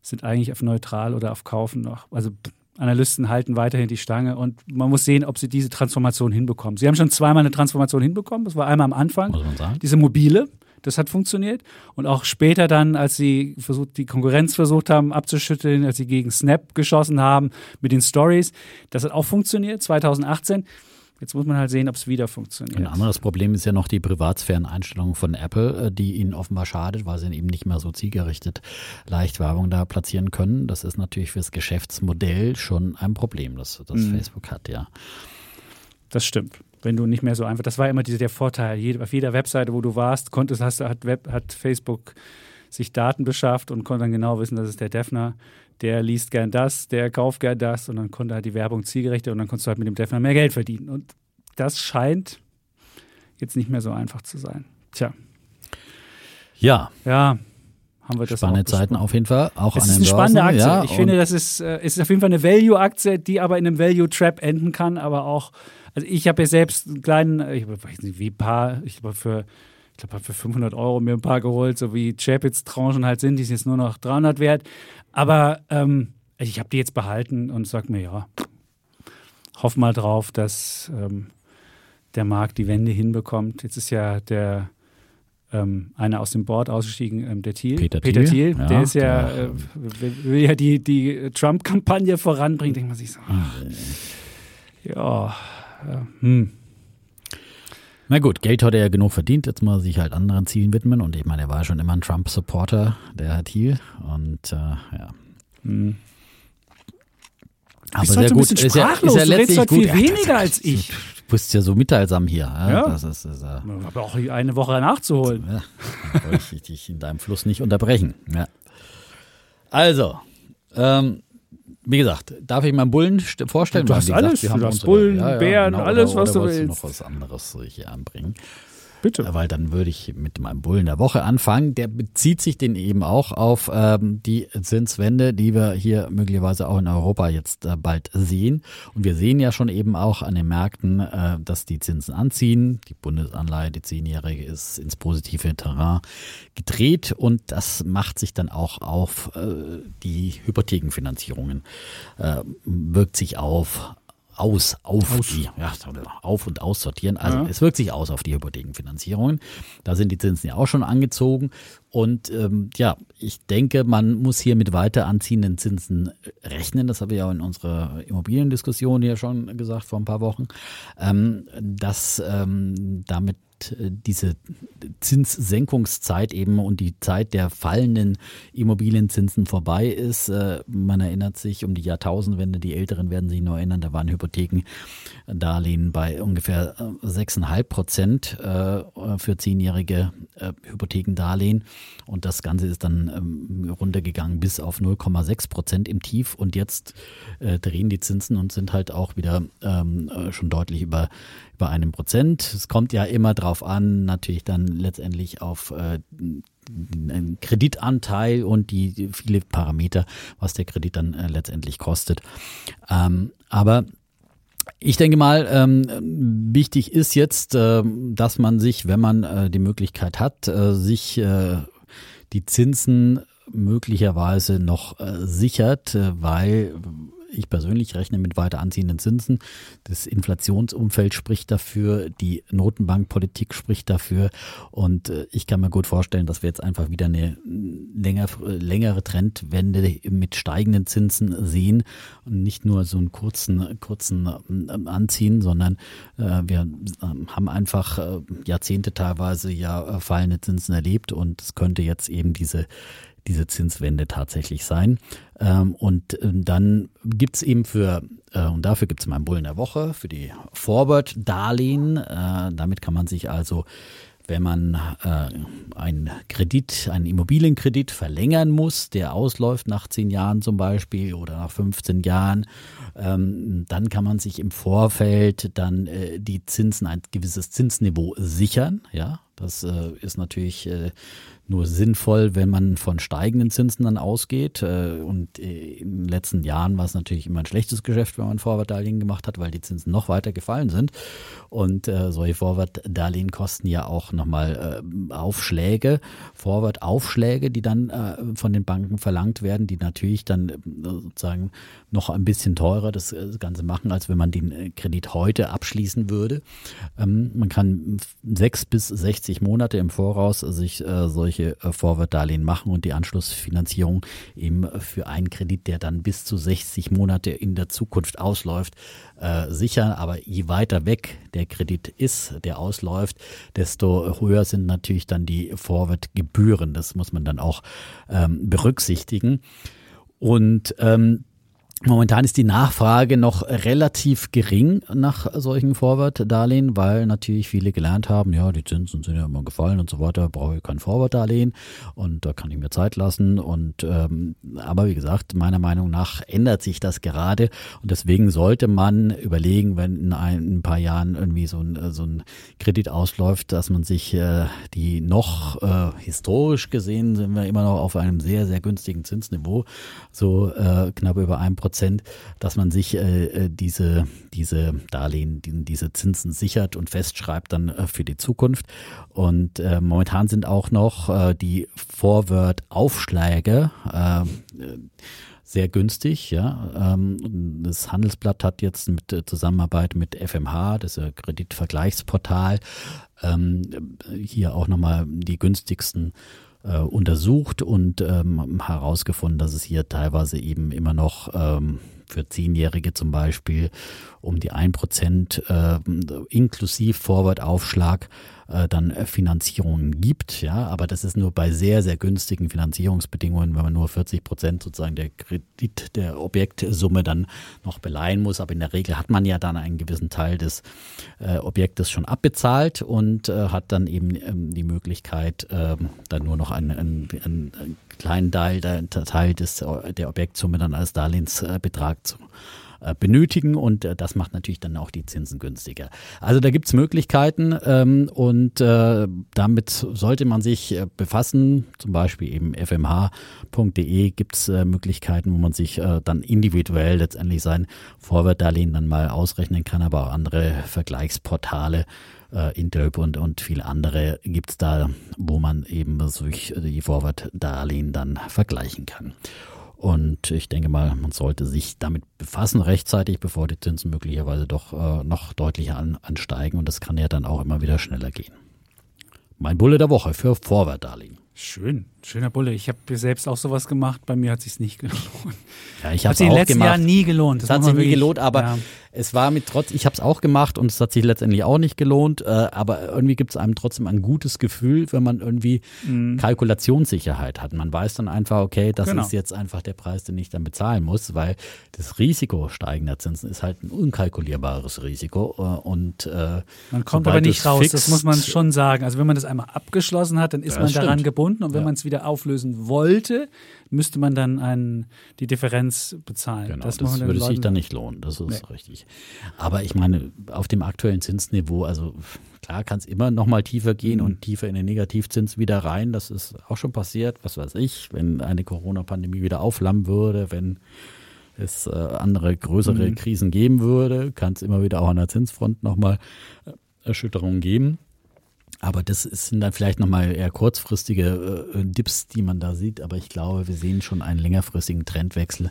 sind eigentlich auf neutral oder auf Kaufen noch. Also Analysten halten weiterhin die Stange und man muss sehen, ob sie diese Transformation hinbekommen. Sie haben schon zweimal eine Transformation hinbekommen. Das war einmal am Anfang, diese mobile, das hat funktioniert. Und auch später dann, als sie versucht, die Konkurrenz versucht haben abzuschütteln, als sie gegen Snap geschossen haben mit den Stories, das hat auch funktioniert, 2018. Jetzt muss man halt sehen, ob es wieder funktioniert. Ein anderes Problem ist ja noch die Privatsphären-Einstellung von Apple, äh, die ihnen offenbar schadet, weil sie eben nicht mehr so zielgerichtet leicht Werbung da platzieren können. Das ist natürlich fürs Geschäftsmodell schon ein Problem, das, das Mhm. Facebook hat, ja. Das stimmt. Wenn du nicht mehr so einfach, das war immer diese, der Vorteil. Jede, auf jeder Webseite, wo du warst, konntest, hast, hat, Web, hat Facebook sich Daten beschafft und konnte dann genau wissen, das ist der Defner, der liest gern das, der kauft gern das und dann konnte halt die Werbung zielgerichtet und dann konntest du halt mit dem Defner mehr Geld verdienen. Und das scheint jetzt nicht mehr so einfach zu sein. Tja, Ja, ja, haben wir das spannende Zeiten auf jeden Fall, auch Es an ist eine spannende Börsen, Aktie. Ja, ich finde, das ist, äh, ist auf jeden Fall eine Value-Aktie, die aber in einem Value-Trap enden kann, aber auch, also ich habe ja selbst einen kleinen, äh, ich weiß nicht, wie ein paar, ich habe für, ich glaube, für 500 Euro mir ein paar geholt, so wie Chapitz-Tranchen halt sind, die sind jetzt nur noch 300 wert. Aber ähm, ich habe die jetzt behalten und sag mir, ja, hoff mal drauf, dass ähm, der Markt die Wende hinbekommt. Jetzt ist ja der ähm, einer aus dem Board ausgestiegen, ähm, der Thiel. Peter Peter Thiel, Thiel, ja, der ist ja, der- äh, will, ja die, die Trump-Kampagne voranbringen. Denkt man sich so, ja, äh, hm. Na gut, Geld hat er ja genug verdient, jetzt mal sich halt anderen Zielen widmen. Und ich meine, er war ja schon immer ein Trump-Supporter, der Herr Thiel. Und äh, ja, Hm. Aber bist sehr ein gut. bisschen Ist ja, sprachlos. ist ja letztlich gut. viel weniger als ich. Du bist ja so mitteilsam hier. Ja? Ja. Das ist, ist, äh, Ich habe auch eine Woche nachzuholen. ja, wollte ich dich in deinem Fluss nicht unterbrechen. Ja. Also, ähm, wie gesagt, darf ich meinen Bullen st- vorstellen? Du hast gesagt, alles. Du hast Bullen, Bären, genau, alles, was oder du willst. noch was anderes hier anbringen. Bitte. Weil dann würde ich mit meinem Bullen der Woche anfangen. Der bezieht sich den eben auch auf ähm, die Zinswende, die wir hier möglicherweise auch in Europa jetzt äh, bald sehen. Und wir sehen ja schon eben auch an den Märkten, äh, dass die Zinsen anziehen. Die Bundesanleihe, die zehnjährige, ist ins positive Terrain gedreht und das macht sich dann auch auf äh, die Hypothekenfinanzierungen, äh, wirkt sich auf aus, auf, die, ja, auf und aussortieren. Also Ja. es wirkt sich aus auf die Hypothekenfinanzierungen. Da sind die Zinsen ja auch schon angezogen. Und ähm, ja, ich denke, man muss hier mit weiter anziehenden Zinsen rechnen. Das habe ich ja in unserer Immobiliendiskussion hier schon gesagt vor ein paar Wochen, ähm, dass ähm, damit äh, diese Zinssenkungszeit eben und die Zeit der fallenden Immobilienzinsen vorbei ist. Äh, Man erinnert sich um die Jahrtausendwende, die Älteren werden sich noch erinnern, da waren Hypothekendarlehen bei ungefähr äh, 6,5 Prozent äh, für zehnjährige äh, Hypothekendarlehen und das Ganze ist dann ähm, runtergegangen bis auf 0,6 Prozent im Tief und jetzt drehen die Zinsen und sind halt auch wieder ähm, äh, schon deutlich über, über einem Prozent. Es kommt ja immer drauf an, natürlich dann letztendlich auf äh, einen Kreditanteil und die, die viele Parameter, was der Kredit dann äh, letztendlich kostet. Ähm, aber ich denke mal, ähm, wichtig ist jetzt, ähm, dass man sich, wenn man äh, die Möglichkeit hat, äh, sich äh, die Zinsen möglicherweise noch äh, sichert, äh, weil ich persönlich rechne mit weiter anziehenden Zinsen. Das Inflationsumfeld spricht dafür, die Notenbankpolitik spricht dafür. Und äh, ich kann mir gut vorstellen, dass wir jetzt einfach wieder eine länger, längere Trendwende mit steigenden Zinsen sehen und nicht nur so einen kurzen, kurzen ähm, Anziehen, sondern äh, wir ähm, haben einfach äh, Jahrzehnte teilweise ja äh, fallende Zinsen erlebt. Und es könnte jetzt eben diese diese Zinswende tatsächlich sein. Ähm, und äh, dann gibt's eben für, äh, und dafür gibt's meinen Bullen der Woche, für die Forward-Darlehen. Äh, damit kann man sich also wenn man einen Kredit, einen Immobilienkredit verlängern muss, der ausläuft nach zehn Jahren zum Beispiel oder nach 15 Jahren, ähm, dann kann man sich im Vorfeld dann die Zinsen, ein gewisses Zinsniveau sichern. Ja, das ist natürlich nur sinnvoll, wenn man von steigenden Zinsen dann ausgeht. Äh, und äh, in den letzten Jahren war es natürlich immer ein schlechtes Geschäft, wenn man Vorwärtsdarlehen gemacht hat, weil die Zinsen noch weiter gefallen sind. Und äh, solche Vorwärtsdarlehen kosten ja auch nochmal Aufschläge, Vorwärtsaufschläge, die dann von den Banken verlangt werden, die natürlich dann sozusagen noch ein bisschen teurer das, Ganze machen, als wenn man den Kredit heute abschließen würde. Ähm, man kann sechs bis 60 Monate im Voraus sich äh, solche äh, Vorwärtsdarlehen machen und die Anschlussfinanzierung eben für einen Kredit, der dann bis zu 60 Monate in der Zukunft ausläuft, äh, sichern. Aber je weiter weg der Kredit ist, der ausläuft, desto höher sind natürlich dann die Vorwärtsgebühren. Das muss man dann auch ähm, berücksichtigen. Und ähm, Momentan ist die Nachfrage noch relativ gering nach solchen Forward-Darlehen, weil natürlich viele gelernt haben, ja, die Zinsen sind ja immer gefallen und so weiter, brauche ich kein Forward-Darlehen und da kann ich mir Zeit lassen. Und ähm, aber wie gesagt, meiner Meinung nach ändert sich das gerade und deswegen sollte man überlegen, wenn in ein, ein paar Jahren irgendwie so ein, so ein Kredit ausläuft, dass man sich äh, die noch äh, historisch gesehen sind wir immer noch auf einem sehr, sehr günstigen Zinsniveau, so äh, knapp über ein Prozent Prozent, dass man sich äh, diese, diese Darlehen, die, diese Zinsen sichert und festschreibt dann äh, für die Zukunft. Und äh, momentan sind auch noch äh, die Forward-Aufschläge äh, sehr günstig. Ja. Ähm, Das Handelsblatt hat jetzt mit äh, Zusammenarbeit mit FMH, das Kreditvergleichsportal, ähm, hier auch nochmal die günstigsten äh, untersucht und ähm, herausgefunden, dass es hier teilweise eben immer noch ähm, für Zehnjährige zum Beispiel um die 1% äh, inklusive Vorwortaufschlag äh, dann Finanzierungen gibt. Ja, aber das ist nur bei sehr, sehr günstigen Finanzierungsbedingungen, wenn man nur 40 Prozent sozusagen der Kredit der Objektsumme dann noch beleihen muss. Aber in der Regel hat man ja dann einen gewissen Teil des äh, Objektes schon abbezahlt und äh, hat dann eben ähm, die Möglichkeit, ähm, dann nur noch einen, einen, einen kleinen Teil, der, Teil des, der Objektsumme dann als Darlehensbetrag zu äh, benötigen und äh, das macht natürlich dann auch die Zinsen günstiger. Also da gibt's Möglichkeiten ähm, und äh, damit sollte man sich äh, befassen, zum Beispiel eben fmh.de gibt's äh, Möglichkeiten, wo man sich äh, dann individuell letztendlich sein Vorwertdarlehen dann mal ausrechnen kann, aber auch andere Vergleichsportale Interp und, und viele andere gibt's da, wo man eben durch die Vorwertdarlehen dann vergleichen kann. Und ich denke mal, man sollte sich damit befassen rechtzeitig, bevor die Zinsen möglicherweise doch äh, noch deutlicher an, ansteigen. Und das kann ja dann auch immer wieder schneller gehen. Mein Bulle der Woche für Vorwertdarlehen. Schön, schöner Bulle. Ich habe selbst auch sowas gemacht. Bei mir hat sich nicht gelohnt. Ja, ich habe hat sich in den letzten Jahren nie gelohnt. Das hat sich nie gelohnt, aber ja. es war mit trotz, ich habe es auch gemacht und es hat sich letztendlich auch nicht gelohnt. Äh, aber irgendwie gibt es einem trotzdem ein gutes Gefühl, wenn man irgendwie mhm. Kalkulationssicherheit hat. Man weiß dann einfach, okay, das genau. ist jetzt einfach der Preis, den ich dann bezahlen muss, weil das Risiko steigender Zinsen ist halt ein unkalkulierbares Risiko äh, und äh, man kommt aber nicht raus. das muss man schon sagen. Also wenn man das einmal abgeschlossen hat, dann ist man daran stimmt. gebunden und wenn ja. man es wieder auflösen wollte, müsste man dann einen, die Differenz bezahlen. Genau, das, das würde sich dann nicht lohnen, das ist nee. richtig. Aber ich meine, auf dem aktuellen Zinsniveau, also klar kann es immer noch mal tiefer gehen mhm. und tiefer in den Negativzins wieder rein. Das ist auch schon passiert, was weiß ich, wenn eine Corona-Pandemie wieder aufflammen würde, wenn es äh, andere größere mhm. Krisen geben würde, kann es immer wieder auch an der Zinsfront noch mal äh, Erschütterungen geben. Aber das sind dann vielleicht nochmal eher kurzfristige äh, Dips, die man da sieht. Aber ich glaube, wir sehen schon einen längerfristigen Trendwechsel,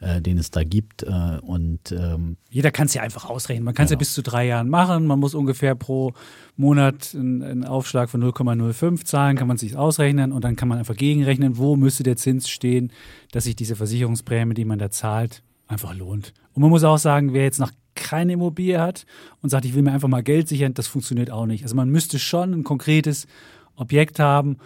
äh, den es da gibt. Äh, und ähm, Jeder kann es ja einfach ausrechnen. Man kann es genau. ja bis zu drei Jahren machen. Man muss ungefähr pro Monat einen, einen Aufschlag von 0,05 zahlen, kann man sich ausrechnen und dann kann man einfach gegenrechnen, wo müsste der Zins stehen, dass sich diese Versicherungsprämie, die man da zahlt, einfach lohnt. Und man muss auch sagen, wer jetzt nach keine Immobilie hat und sagt, ich will mir einfach mal Geld sichern, das funktioniert auch nicht. Also man müsste schon ein konkretes Objekt haben.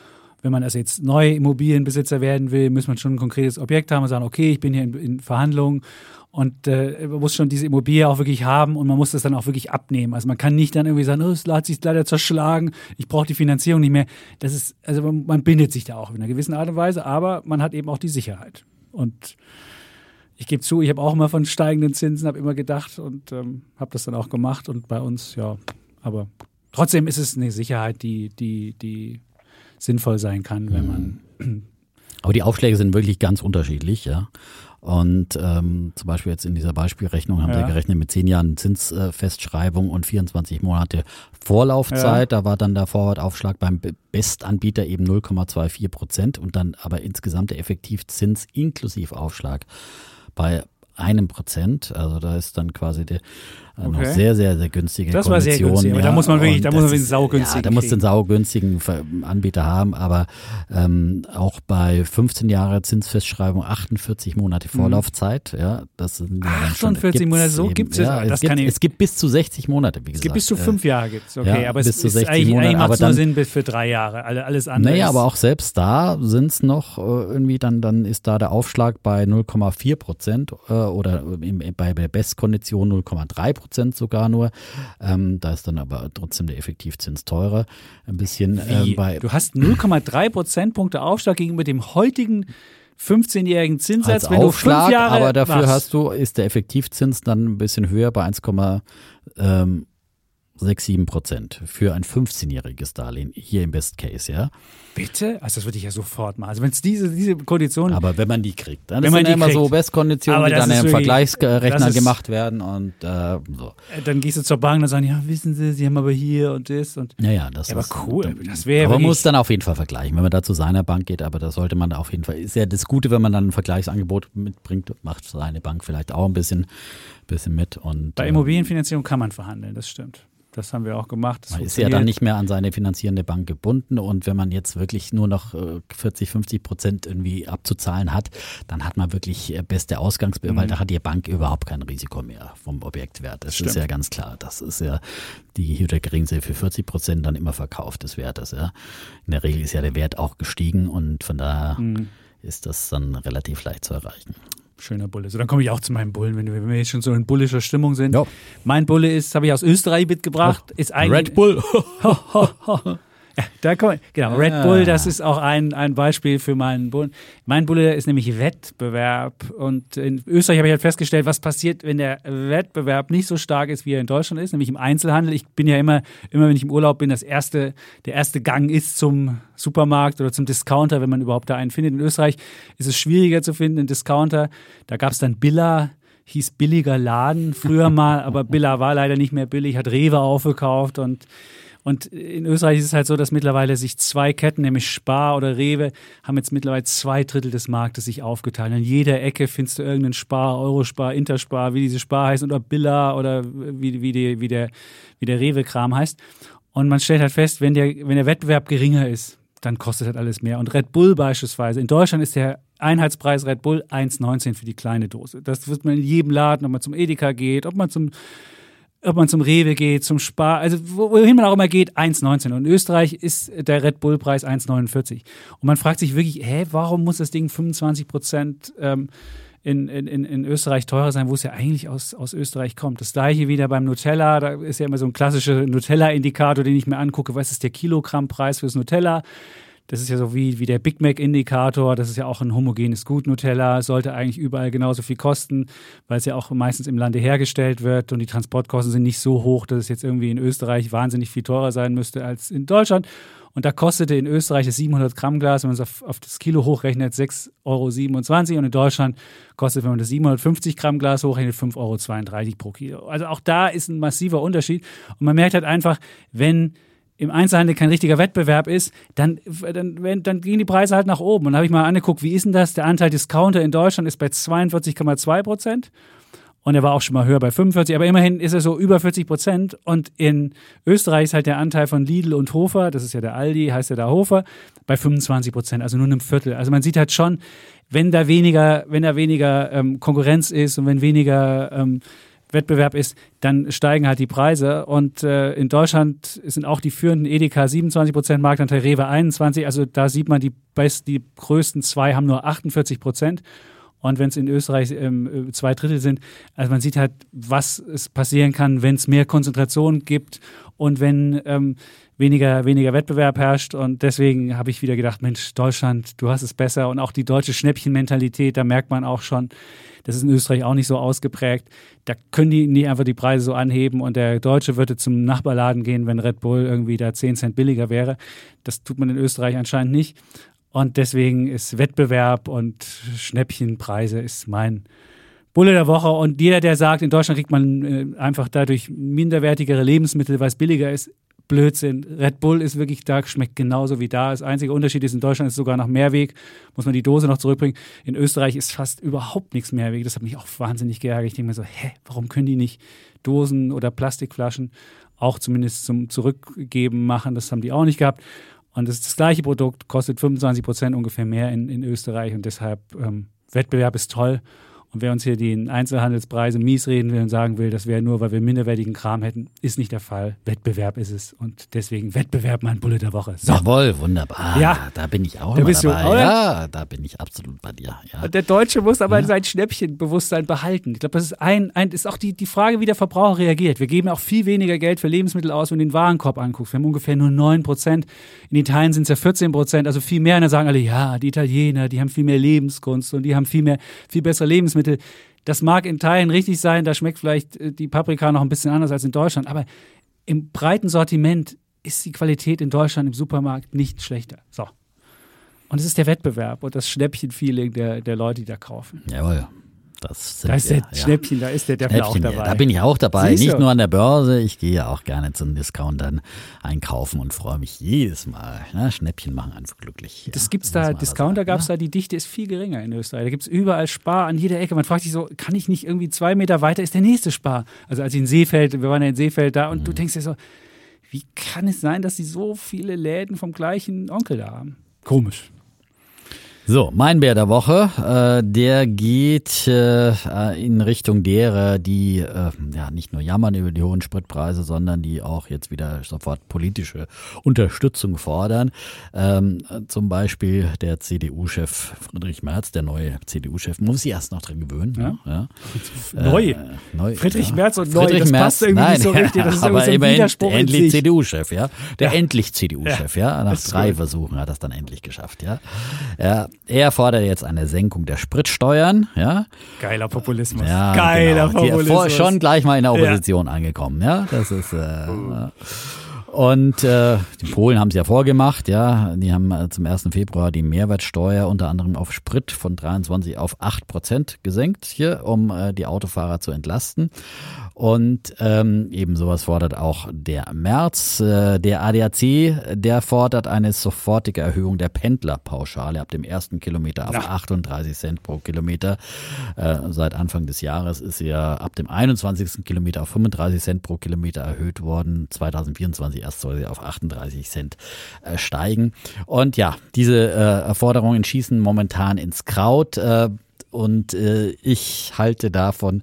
Wenn man also jetzt neue Immobilienbesitzer werden will, muss man schon ein konkretes Objekt haben und sagen, okay, ich bin hier in, in Verhandlungen und äh, man muss schon diese Immobilie auch wirklich haben und man muss das dann auch wirklich abnehmen. Also man kann nicht dann irgendwie sagen, oh, es hat sich leider zerschlagen, ich brauche die Finanzierung nicht mehr. Das ist, also man, man bindet sich da auch in einer gewissen Art und Weise, aber man hat eben auch die Sicherheit. Und ich gebe zu, ich habe auch immer von steigenden Zinsen, habe immer gedacht und ähm, habe das dann auch gemacht. Und bei uns, ja, aber trotzdem ist es eine Sicherheit, die, die, die sinnvoll sein kann, wenn man. Aber die Aufschläge sind wirklich ganz unterschiedlich, ja. Und ähm, zum Beispiel jetzt in dieser Beispielrechnung haben ja. sie gerechnet mit zehn Jahren Zinsfestschreibung und 24 Monate Vorlaufzeit. Ja. Da war dann der Vorwortaufschlag beim Bestanbieter eben 0,24 Prozent und dann aber insgesamt der Effektivzins inklusive Aufschlag bei einem Prozent. Also da ist dann quasi der okay. noch sehr, sehr, sehr günstige Das war sehr günstig, aber ja, da muss man wirklich, da muss man wirklich saugünstigen. Ja, da muss den saugünstigen Anbieter haben, aber ähm, auch bei 15 Jahre Zinsfestschreibung 48 Monate mhm. Vorlaufzeit, mhm. ja, das sind ja 48 Monate, so gibt es ja, es, gibt, es gibt bis zu 60 Monate, wie gesagt. Es gibt bis zu fünf Jahre gibt's, okay, ja, aber bis es zu ist 60 eigentlich, Monate, aber dann, nur Sinn für drei Jahre, alles andere Naja, aber auch selbst da sind es noch äh, irgendwie, dann, dann ist da der Aufschlag bei 0,4 Prozent äh, oder im, bei der Bestkondition 0,3 Prozent sogar nur. Ähm, da ist dann aber trotzdem der Effektivzins teurer. Ein bisschen äh, bei. Du hast 0,3 Prozentpunkte Aufschlag gegenüber dem heutigen 15-jährigen Zinssatz, Als wenn Aufschlag, du fünf Jahre aber dafür machst. hast du, ist der Effektivzins dann ein bisschen höher bei 1, ähm, 6, 7 Prozent für ein 15-jähriges Darlehen, hier im Best Case, ja. Bitte? Also das würde ich ja sofort machen. Also wenn es diese, diese Konditionen... Aber wenn man die kriegt, dann wenn man ja immer kriegt. so Bestkonditionen, die dann im Vergleichsrechner gemacht werden und äh, so. Äh, dann gehst du zur Bank und sagen, ja, wissen Sie, Sie haben aber hier und das und... Ja, ja, das ja, ist... Aber cool, das wäre Aber man muss dann auf jeden Fall vergleichen, wenn man da zu seiner Bank geht, aber da sollte man auf jeden Fall... Ist ja das Gute, wenn man dann ein Vergleichsangebot mitbringt, macht seine Bank vielleicht auch ein bisschen, bisschen mit. Und, Bei Immobilienfinanzierung kann man verhandeln, das stimmt. Das haben wir auch gemacht. Das man ist ja dann nicht mehr an seine finanzierende Bank gebunden und wenn man jetzt wirklich nur noch 40, äh, 50 Prozent irgendwie abzuzahlen hat, dann hat man wirklich äh, beste Ausgangsbild, mhm. weil da hat die Bank überhaupt kein Risiko mehr vom Objektwert. Das Stimmt. ist ja ganz klar. Das ist ja die Hypothekeringshilfe für 40 Prozent dann immer verkauft des Wertes. Ja. In der Regel ist ja der Wert auch gestiegen und von daher mhm. ist das dann relativ leicht zu erreichen. Schöner Bulle. So, dann komme ich auch zu meinem Bullen, wenn wir, wenn wir jetzt schon so in bullischer Stimmung sind. Jo. Mein Bulle ist, habe ich aus Österreich mitgebracht, oh, ist eigentlich. Red Bull. Ja, da kommt, genau, Red ah. Bull, das ist auch ein, ein Beispiel für meinen Bullen. Mein Bulle ist nämlich Wettbewerb. Und in Österreich habe ich halt festgestellt, was passiert, wenn der Wettbewerb nicht so stark ist, wie er in Deutschland ist, nämlich im Einzelhandel. Ich bin ja immer, immer wenn ich im Urlaub bin, das erste, der erste Gang ist zum Supermarkt oder zum Discounter, wenn man überhaupt da einen findet. In Österreich ist es schwieriger zu finden, einen Discounter. Da gab es dann Billa, hieß billiger Laden früher mal, aber Billa war leider nicht mehr billig, hat Rewe aufgekauft und und in Österreich ist es halt so, dass mittlerweile sich zwei Ketten, nämlich Spar oder Rewe, haben jetzt mittlerweile zwei Drittel des Marktes sich aufgeteilt. An jeder Ecke findest du irgendeinen Spar, Eurospar, Interspar, wie diese Spar heißt, oder Billa oder wie, wie, die, wie der, wie der Rewe-Kram heißt. Und man stellt halt fest, wenn der, wenn der Wettbewerb geringer ist, dann kostet halt alles mehr. Und Red Bull beispielsweise, in Deutschland ist der Einheitspreis Red Bull 1,19 für die kleine Dose. Das wird man in jedem Laden, ob man zum Edeka geht, ob man zum ob man zum Rewe geht, zum Spar, also wohin man auch immer geht, 1,19. Und in Österreich ist der Red Bull-Preis 1,49. Und man fragt sich wirklich, hä, warum muss das Ding 25 Prozent ähm, in, in, in Österreich teurer sein, wo es ja eigentlich aus, aus Österreich kommt. Das gleiche wieder beim Nutella, da ist ja immer so ein klassischer Nutella-Indikator, den ich mir angucke, was ist der Kilogrammpreis fürs Nutella? Das ist ja so wie, wie der Big Mac-Indikator. Das ist ja auch ein homogenes Gut. Nutella sollte eigentlich überall genauso viel kosten, weil es ja auch meistens im Lande hergestellt wird und die Transportkosten sind nicht so hoch, dass es jetzt irgendwie in Österreich wahnsinnig viel teurer sein müsste als in Deutschland. Und da kostete in Österreich das 700 Gramm Glas, wenn man es auf, auf das Kilo hochrechnet, 6,27 Euro. Und in Deutschland kostet, wenn man das 750 Gramm Glas hochrechnet, 5,32 Euro pro Kilo. Also auch da ist ein massiver Unterschied. Und man merkt halt einfach, wenn im Einzelhandel kein richtiger Wettbewerb ist, dann, dann, dann gehen die Preise halt nach oben. Und da habe ich mal angeguckt, wie ist denn das? Der Anteil Discounter in Deutschland ist bei 42,2 Prozent. Und er war auch schon mal höher bei 45, aber immerhin ist er so über 40 Prozent. Und in Österreich ist halt der Anteil von Lidl und Hofer, das ist ja der Aldi, heißt ja da Hofer, bei 25 Prozent, also nur einem Viertel. Also man sieht halt schon, wenn da weniger, wenn da weniger ähm, Konkurrenz ist und wenn weniger ähm, Wettbewerb ist, dann steigen halt die Preise. Und äh, in Deutschland sind auch die führenden Edeka 27 Prozent Marktanteil, Rewe 21. Also da sieht man, die, best, die größten zwei haben nur 48 Prozent. Und wenn es in Österreich ähm, zwei Drittel sind, also man sieht halt, was es passieren kann, wenn es mehr Konzentration gibt und wenn ähm, weniger, weniger Wettbewerb herrscht. Und deswegen habe ich wieder gedacht, Mensch, Deutschland, du hast es besser. Und auch die deutsche Schnäppchenmentalität, da merkt man auch schon, das ist in Österreich auch nicht so ausgeprägt. Da können die nicht einfach die Preise so anheben und der Deutsche würde zum Nachbarladen gehen, wenn Red Bull irgendwie da 10 Cent billiger wäre. Das tut man in Österreich anscheinend nicht. Und deswegen ist Wettbewerb und Schnäppchenpreise ist mein Bulle der Woche. Und jeder, der sagt, in Deutschland kriegt man äh, einfach dadurch minderwertigere Lebensmittel, weil es billiger ist, Blödsinn. Red Bull ist wirklich da, schmeckt genauso wie da. Das einzige Unterschied ist, in Deutschland ist sogar nach Mehrweg, muss man die Dose noch zurückbringen. In Österreich ist fast überhaupt nichts Mehrweg. Das hat mich auch wahnsinnig geärgert. Ich denke mir so, hä, warum können die nicht Dosen oder Plastikflaschen auch zumindest zum Zurückgeben machen? Das haben die auch nicht gehabt. Und das, das gleiche Produkt kostet 25 Prozent ungefähr mehr in, in Österreich und deshalb ähm, Wettbewerb ist toll. Und wer uns hier die Einzelhandelspreise mies reden will und sagen will, das wäre nur, weil wir minderwertigen Kram hätten, ist nicht der Fall. Wettbewerb ist es. Und deswegen Wettbewerb mein Bulle der Woche. So. Jawohl, wunderbar. Ja. Da bin ich auch da bist dabei. Du, ja, da bin ich absolut bei dir. Ja. Und der Deutsche muss aber ja. sein Schnäppchenbewusstsein behalten. Ich glaube, das ist ein, ein ist auch die, die Frage, wie der Verbraucher reagiert. Wir geben auch viel weniger Geld für Lebensmittel aus, wenn du den Warenkorb anguckst. Wir haben ungefähr nur 9 Prozent. In Italien sind es ja 14 Prozent, also viel mehr. Und dann sagen alle, ja, die Italiener, die haben viel mehr Lebenskunst und die haben viel mehr, viel bessere Lebensmittel. Lebensmittel. Das mag in Teilen richtig sein, da schmeckt vielleicht äh, die Paprika noch ein bisschen anders als in Deutschland, aber im breiten Sortiment ist die Qualität in Deutschland im Supermarkt nicht schlechter. So. Und es ist der Wettbewerb und das Schnäppchen-Feeling der, der Leute, die da kaufen. Jawohl. Das da ist der ja. Schnäppchen, da ist der Deppel auch dabei. Da bin ich auch dabei. Siehst Nicht nur an der Börse, ich gehe auch gerne zu den Discountern einkaufen und freue mich jedes Mal. Ne? Schnäppchen machen einfach glücklich. Das ja, gibt's da, Discounter gab es ne? da, die Dichte ist viel geringer in Österreich. Da gibt es überall Spar an jeder Ecke. Man fragt sich so, kann ich nicht irgendwie zwei Meter weiter ist der nächste Spar? Also als ich in Seefeld, wir waren ja in Seefeld da und mhm. du denkst dir so, wie kann es sein, dass sie so viele Läden vom gleichen Onkel da haben? Komisch. So, mein Bär der Woche, äh, der geht äh, in Richtung derer, die äh, ja nicht nur jammern über die hohen Spritpreise, sondern die auch jetzt wieder sofort politische Unterstützung fordern. Ähm, zum Beispiel der CDU-Chef Friedrich Merz, der neue CDU-Chef, muss sich erst noch dran gewöhnen. Ja? Ne? Ja. Neu. Äh, neu. Friedrich ja. Merz und Friedrich neu, das Merz, passt irgendwie nein, nicht so richtig. Das ist aber so immerhin endlich CDU-Chef, ja. Der endlich CDU-Chef, ja. Nach drei Versuchen hat er es dann endlich geschafft, ja. ja er fordert jetzt eine Senkung der Spritsteuern. Ja. Geiler Populismus. Ja, Geiler genau. Populismus. Schon gleich mal in der Opposition ja. angekommen. Ja, das ist. Äh. Und äh, die Polen haben es ja vorgemacht, ja. Die haben äh, zum 1. Februar die Mehrwertsteuer unter anderem auf Sprit von 23 auf 8 Prozent gesenkt hier, um äh, die Autofahrer zu entlasten. Und ähm, eben sowas fordert auch der März. Äh, der ADAC, der fordert eine sofortige Erhöhung der Pendlerpauschale ab dem ersten Kilometer auf ja. 38 Cent pro Kilometer. Äh, seit Anfang des Jahres ist sie ja ab dem 21. Kilometer auf 35 Cent pro Kilometer erhöht worden. 2024 erst soll sie auf 38 Cent äh, steigen. Und ja, diese äh, Forderungen schießen momentan ins Kraut. Äh, und äh, ich halte davon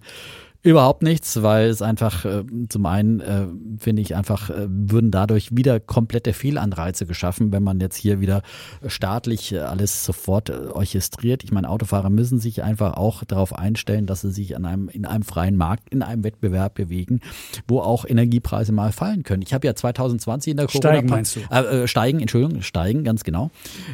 Überhaupt nichts, weil es einfach äh, zum einen äh, finde ich einfach äh, würden dadurch wieder komplette Fehlanreize geschaffen, wenn man jetzt hier wieder staatlich äh, alles sofort äh, orchestriert. Ich meine, Autofahrer müssen sich einfach auch darauf einstellen, dass sie sich an einem in einem freien Markt, in einem Wettbewerb bewegen, wo auch Energiepreise mal fallen können. Ich habe ja 2020 in der Corona steigen meinst du? Äh, steigen, Entschuldigung, steigen ganz genau.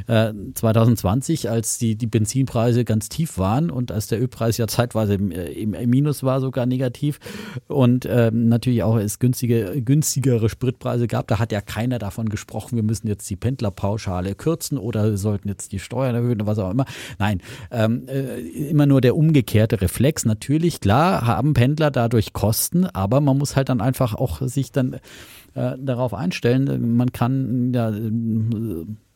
Äh, 2020, als die die Benzinpreise ganz tief waren und als der Ölpreis ja zeitweise im, äh, im Minus war sogar sogar negativ und ähm, natürlich auch es günstige, günstigere Spritpreise gab. Da hat ja keiner davon gesprochen, wir müssen jetzt die Pendlerpauschale kürzen oder wir sollten jetzt die Steuern erhöhen oder was auch immer. Nein, ähm, äh, immer nur der umgekehrte Reflex. Natürlich, klar, haben Pendler dadurch Kosten, aber man muss halt dann einfach auch sich dann äh, darauf einstellen. Man kann ja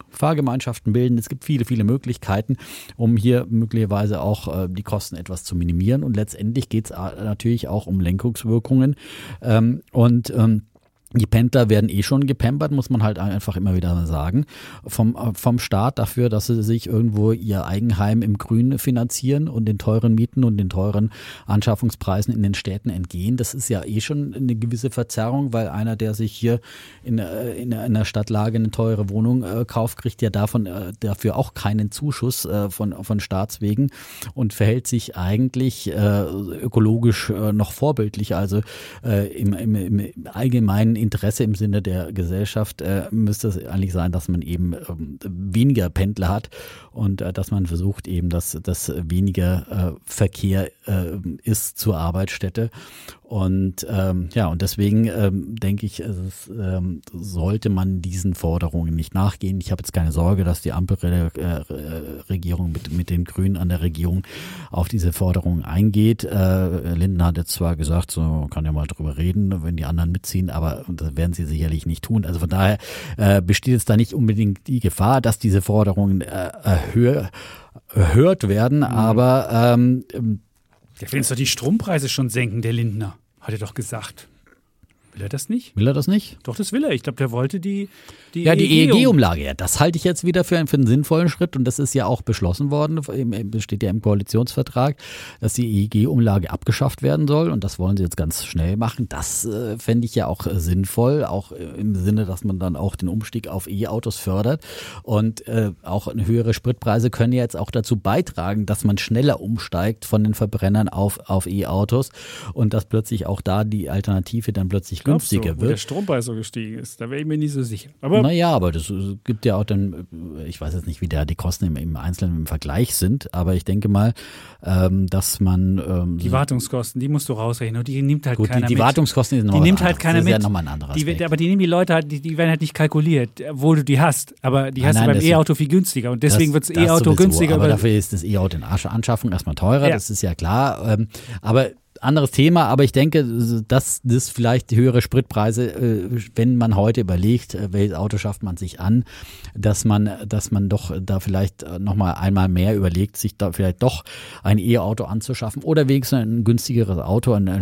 Fahrgemeinschaften bilden. Es gibt viele, viele Möglichkeiten, um hier möglicherweise auch äh, die Kosten etwas zu minimieren. Und letztendlich geht es natürlich auch um Lenkungswirkungen. Ähm, und ähm, die Pendler werden eh schon gepampert, muss man halt einfach immer wieder sagen, vom, vom Staat dafür, dass sie sich irgendwo ihr Eigenheim im Grün finanzieren und den teuren Mieten und den teuren Anschaffungspreisen in den Städten entgehen. Das ist ja eh schon eine gewisse Verzerrung, weil einer, der sich hier in, äh, in einer Stadtlage eine teure Wohnung äh, kauft, kriegt ja davon äh, dafür auch keinen Zuschuss äh, von, von Staatswegen und verhält sich eigentlich äh, ökologisch äh, noch vorbildlich. Also im, im, im allgemeinen Interesse im Sinne der Gesellschaft äh, müsste es eigentlich sein, dass man eben ähm, weniger Pendler hat und äh, dass man versucht eben, dass, dass weniger äh, Verkehr äh, ist zur Arbeitsstätte. Und ähm, ja, und deswegen ähm, denke ich, es, ähm, sollte man diesen Forderungen nicht nachgehen. Ich habe jetzt keine Sorge, dass die Ampelregierung mit, mit den Grünen an der Regierung auf diese Forderungen eingeht. Äh, Linden hat jetzt zwar gesagt, so kann ja mal drüber reden, wenn die anderen mitziehen, aber das werden sie sicherlich nicht tun. Also von daher äh, besteht jetzt da nicht unbedingt die Gefahr, dass diese Forderungen äh, erhöht erhört werden, mhm. aber ähm, der will uns doch die Strompreise schon senken, der Lindner, hat er doch gesagt. Will er das nicht? Will er das nicht? Doch, das will er. Ich glaube, der wollte die, die Ja, die EEG-Umlage. Ja, das halte ich jetzt wieder für, für einen sinnvollen Schritt und das ist ja auch beschlossen worden, steht ja im Koalitionsvertrag, dass die EEG-Umlage abgeschafft werden soll und das wollen sie jetzt ganz schnell machen. Das äh, fände ich ja auch sinnvoll, auch im Sinne, dass man dann auch den Umstieg auf E-Autos fördert und äh, auch höhere Spritpreise können ja jetzt auch dazu beitragen, dass man schneller umsteigt von den Verbrennern auf, auf E-Autos und dass plötzlich auch da die Alternative dann plötzlich günstiger so, wird. der Strompreis so gestiegen ist, da wäre ich mir nicht so sicher. Aber naja, aber das gibt ja auch dann, äh, ich weiß jetzt nicht, wie da die Kosten im, im Einzelnen im Vergleich sind, aber ich denke mal, ähm, dass man ähm, die Wartungskosten, die musst du rausrechnen und die nimmt halt gut, keiner die, die mit. Wartungskosten sind die nimmt halt keiner das ist mit. ja nochmal ein anderer die, aber die nehmen die Leute halt, die, die werden halt nicht kalkuliert, obwohl du die hast. Aber die Nein, hast nein, du beim E-Auto viel günstiger und deswegen wird das E-Auto günstiger. Aber dafür ist das E-Auto in Anschaffung erstmal teurer, Ja. das ist ja klar. Ähm, aber anderes Thema, aber ich denke, dass das vielleicht höhere Spritpreise, äh, wenn man heute überlegt, äh, welches Auto schafft man sich an, dass man, dass man doch da vielleicht nochmal einmal mehr überlegt, sich da vielleicht doch ein E-Auto anzuschaffen oder wenigstens ein günstigeres Auto, ein äh,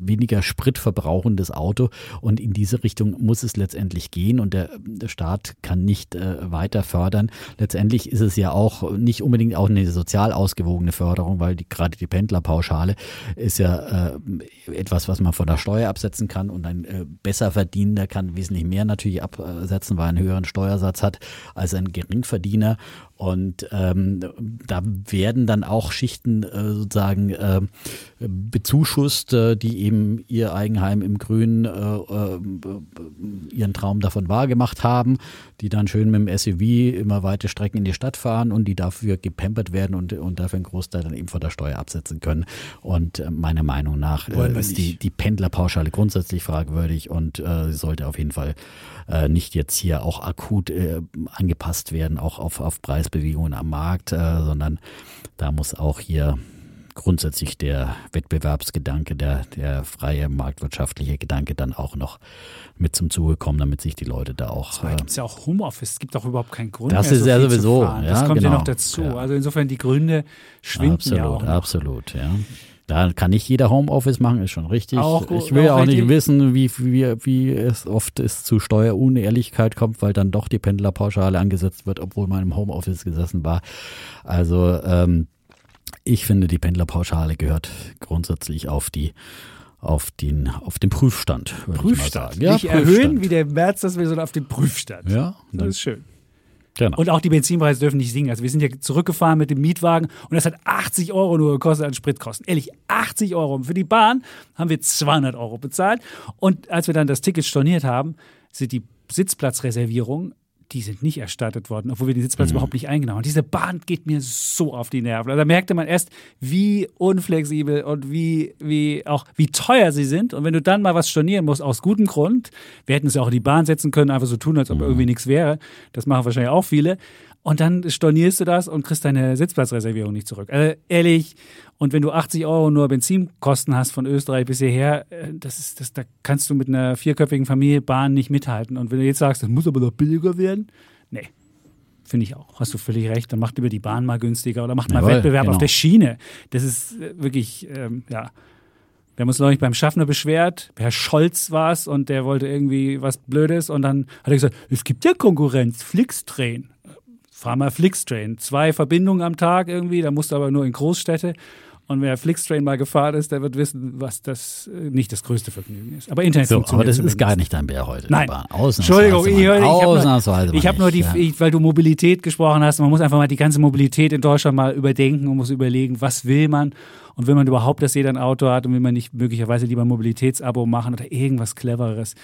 weniger spritverbrauchendes Auto. Und in diese Richtung muss es letztendlich gehen und der, Staat kann nicht äh, weiter fördern. Letztendlich ist es ja auch nicht unbedingt auch eine sozial ausgewogene Förderung, weil die, gerade die Pendlerpauschale ist ja äh, etwas, was man von der Steuer absetzen kann und ein äh, besser Verdienender kann wesentlich mehr natürlich absetzen, weil er einen höheren Steuersatz hat als ein Geringverdiener. Und ähm, da werden dann auch Schichten äh, sozusagen äh, bezuschusst, äh, die eben ihr Eigenheim im Grün äh, äh, ihren Traum davon wahrgemacht haben, die dann schön mit dem SUV immer weite Strecken in die Stadt fahren und die dafür gepampert werden und, und dafür einen Großteil dann eben von der Steuer absetzen können. Und äh, meiner Meinung nach äh, ist die, die Pendlerpauschale grundsätzlich fragwürdig und äh, sie sollte auf jeden Fall äh, nicht jetzt hier auch akut äh, angepasst werden, auch auf, auf Preisbewegungen am Markt, äh, sondern da muss auch hier grundsätzlich der Wettbewerbsgedanke, der, der freie marktwirtschaftliche Gedanke dann auch noch mit zum Zuge kommen, damit sich die Leute da auch. Da Äh, gibt es ja auch Homeoffice. Es gibt auch überhaupt keinen Grund Das mehr, ist so ja sowieso, fahren. Das ja, kommt ja genau. noch dazu. Ja. Also insofern die Gründe schwinden absolut, ja auch noch. absolut, ja. Da kann nicht jeder Homeoffice machen, ist schon richtig. Auch ich will auch auch nicht wissen, wie, wie, wie es oft ist zu Steuerunehrlichkeit kommt, weil dann doch die Pendlerpauschale angesetzt wird, obwohl man im Homeoffice gesessen war. Also ähm, ich finde, die Pendlerpauschale gehört grundsätzlich auf die auf den auf den Prüfstand, ich Prüfstand. sagen. Ja, Nicht erhöhen, wie der März das will, sondern auf den Prüfstand. Ja, Das ist schön. Genau. Und auch die Benzinpreise dürfen nicht sinken. Also wir sind ja zurückgefahren mit dem Mietwagen und das hat 80 Euro nur gekostet an Spritkosten. Ehrlich, 80 Euro. Und für die Bahn haben wir 200 Euro bezahlt. Und als wir dann das Ticket storniert haben, sind die Sitzplatzreservierungen, die sind nicht erstattet worden, obwohl wir den Sitzplatz überhaupt nicht eingenommen haben. Und diese Bahn geht mir so auf die Nerven. Also da merkte man erst, wie unflexibel und wie, wie auch, wie teuer sie sind. Und wenn du dann mal was stornieren musst, aus gutem Grund, wir hätten es ja auch in die Bahn setzen können, einfach so tun, als ob irgendwie nichts wäre. Das machen wahrscheinlich auch viele. Und dann stornierst du das und kriegst deine Sitzplatzreservierung nicht zurück. Also ehrlich, und wenn du 80 Euro nur Benzinkosten hast von Österreich bis hierher, äh, das ist, das, da kannst du mit einer vierköpfigen Familie Bahn nicht mithalten. Und wenn du jetzt sagst, das muss aber doch billiger werden, nee. Finde ich auch. Hast du völlig recht. Dann macht lieber die Bahn mal günstiger oder macht mal Jawohl, Wettbewerb genau. auf der Schiene. Das ist äh, wirklich, ähm, ja. Wir haben uns neulich beim Schaffner beschwert. Herr Scholz war es und der wollte irgendwie was Blödes und dann hat er gesagt, es gibt ja Konkurrenz, Flixtrain. Fahr mal Flixtrain. Zwei Verbindungen am Tag irgendwie, da musst du aber nur in Großstädte. Und wer Flixtrain mal gefahren ist, der wird wissen, was das äh, nicht das größte Vergnügen ist. Aber Internet so, aber funktioniert das ist zumindest. gar nicht dein Bär heute. Nein. Entschuldigung, ich, höre, ich habe nur, ich hab nur die, ja. ich, weil du Mobilität gesprochen hast, man muss einfach mal die ganze Mobilität in Deutschland mal überdenken und muss überlegen, was will man und will man überhaupt, dass jeder ein Auto hat und will man nicht möglicherweise lieber ein Mobilitätsabo machen oder irgendwas Cleveres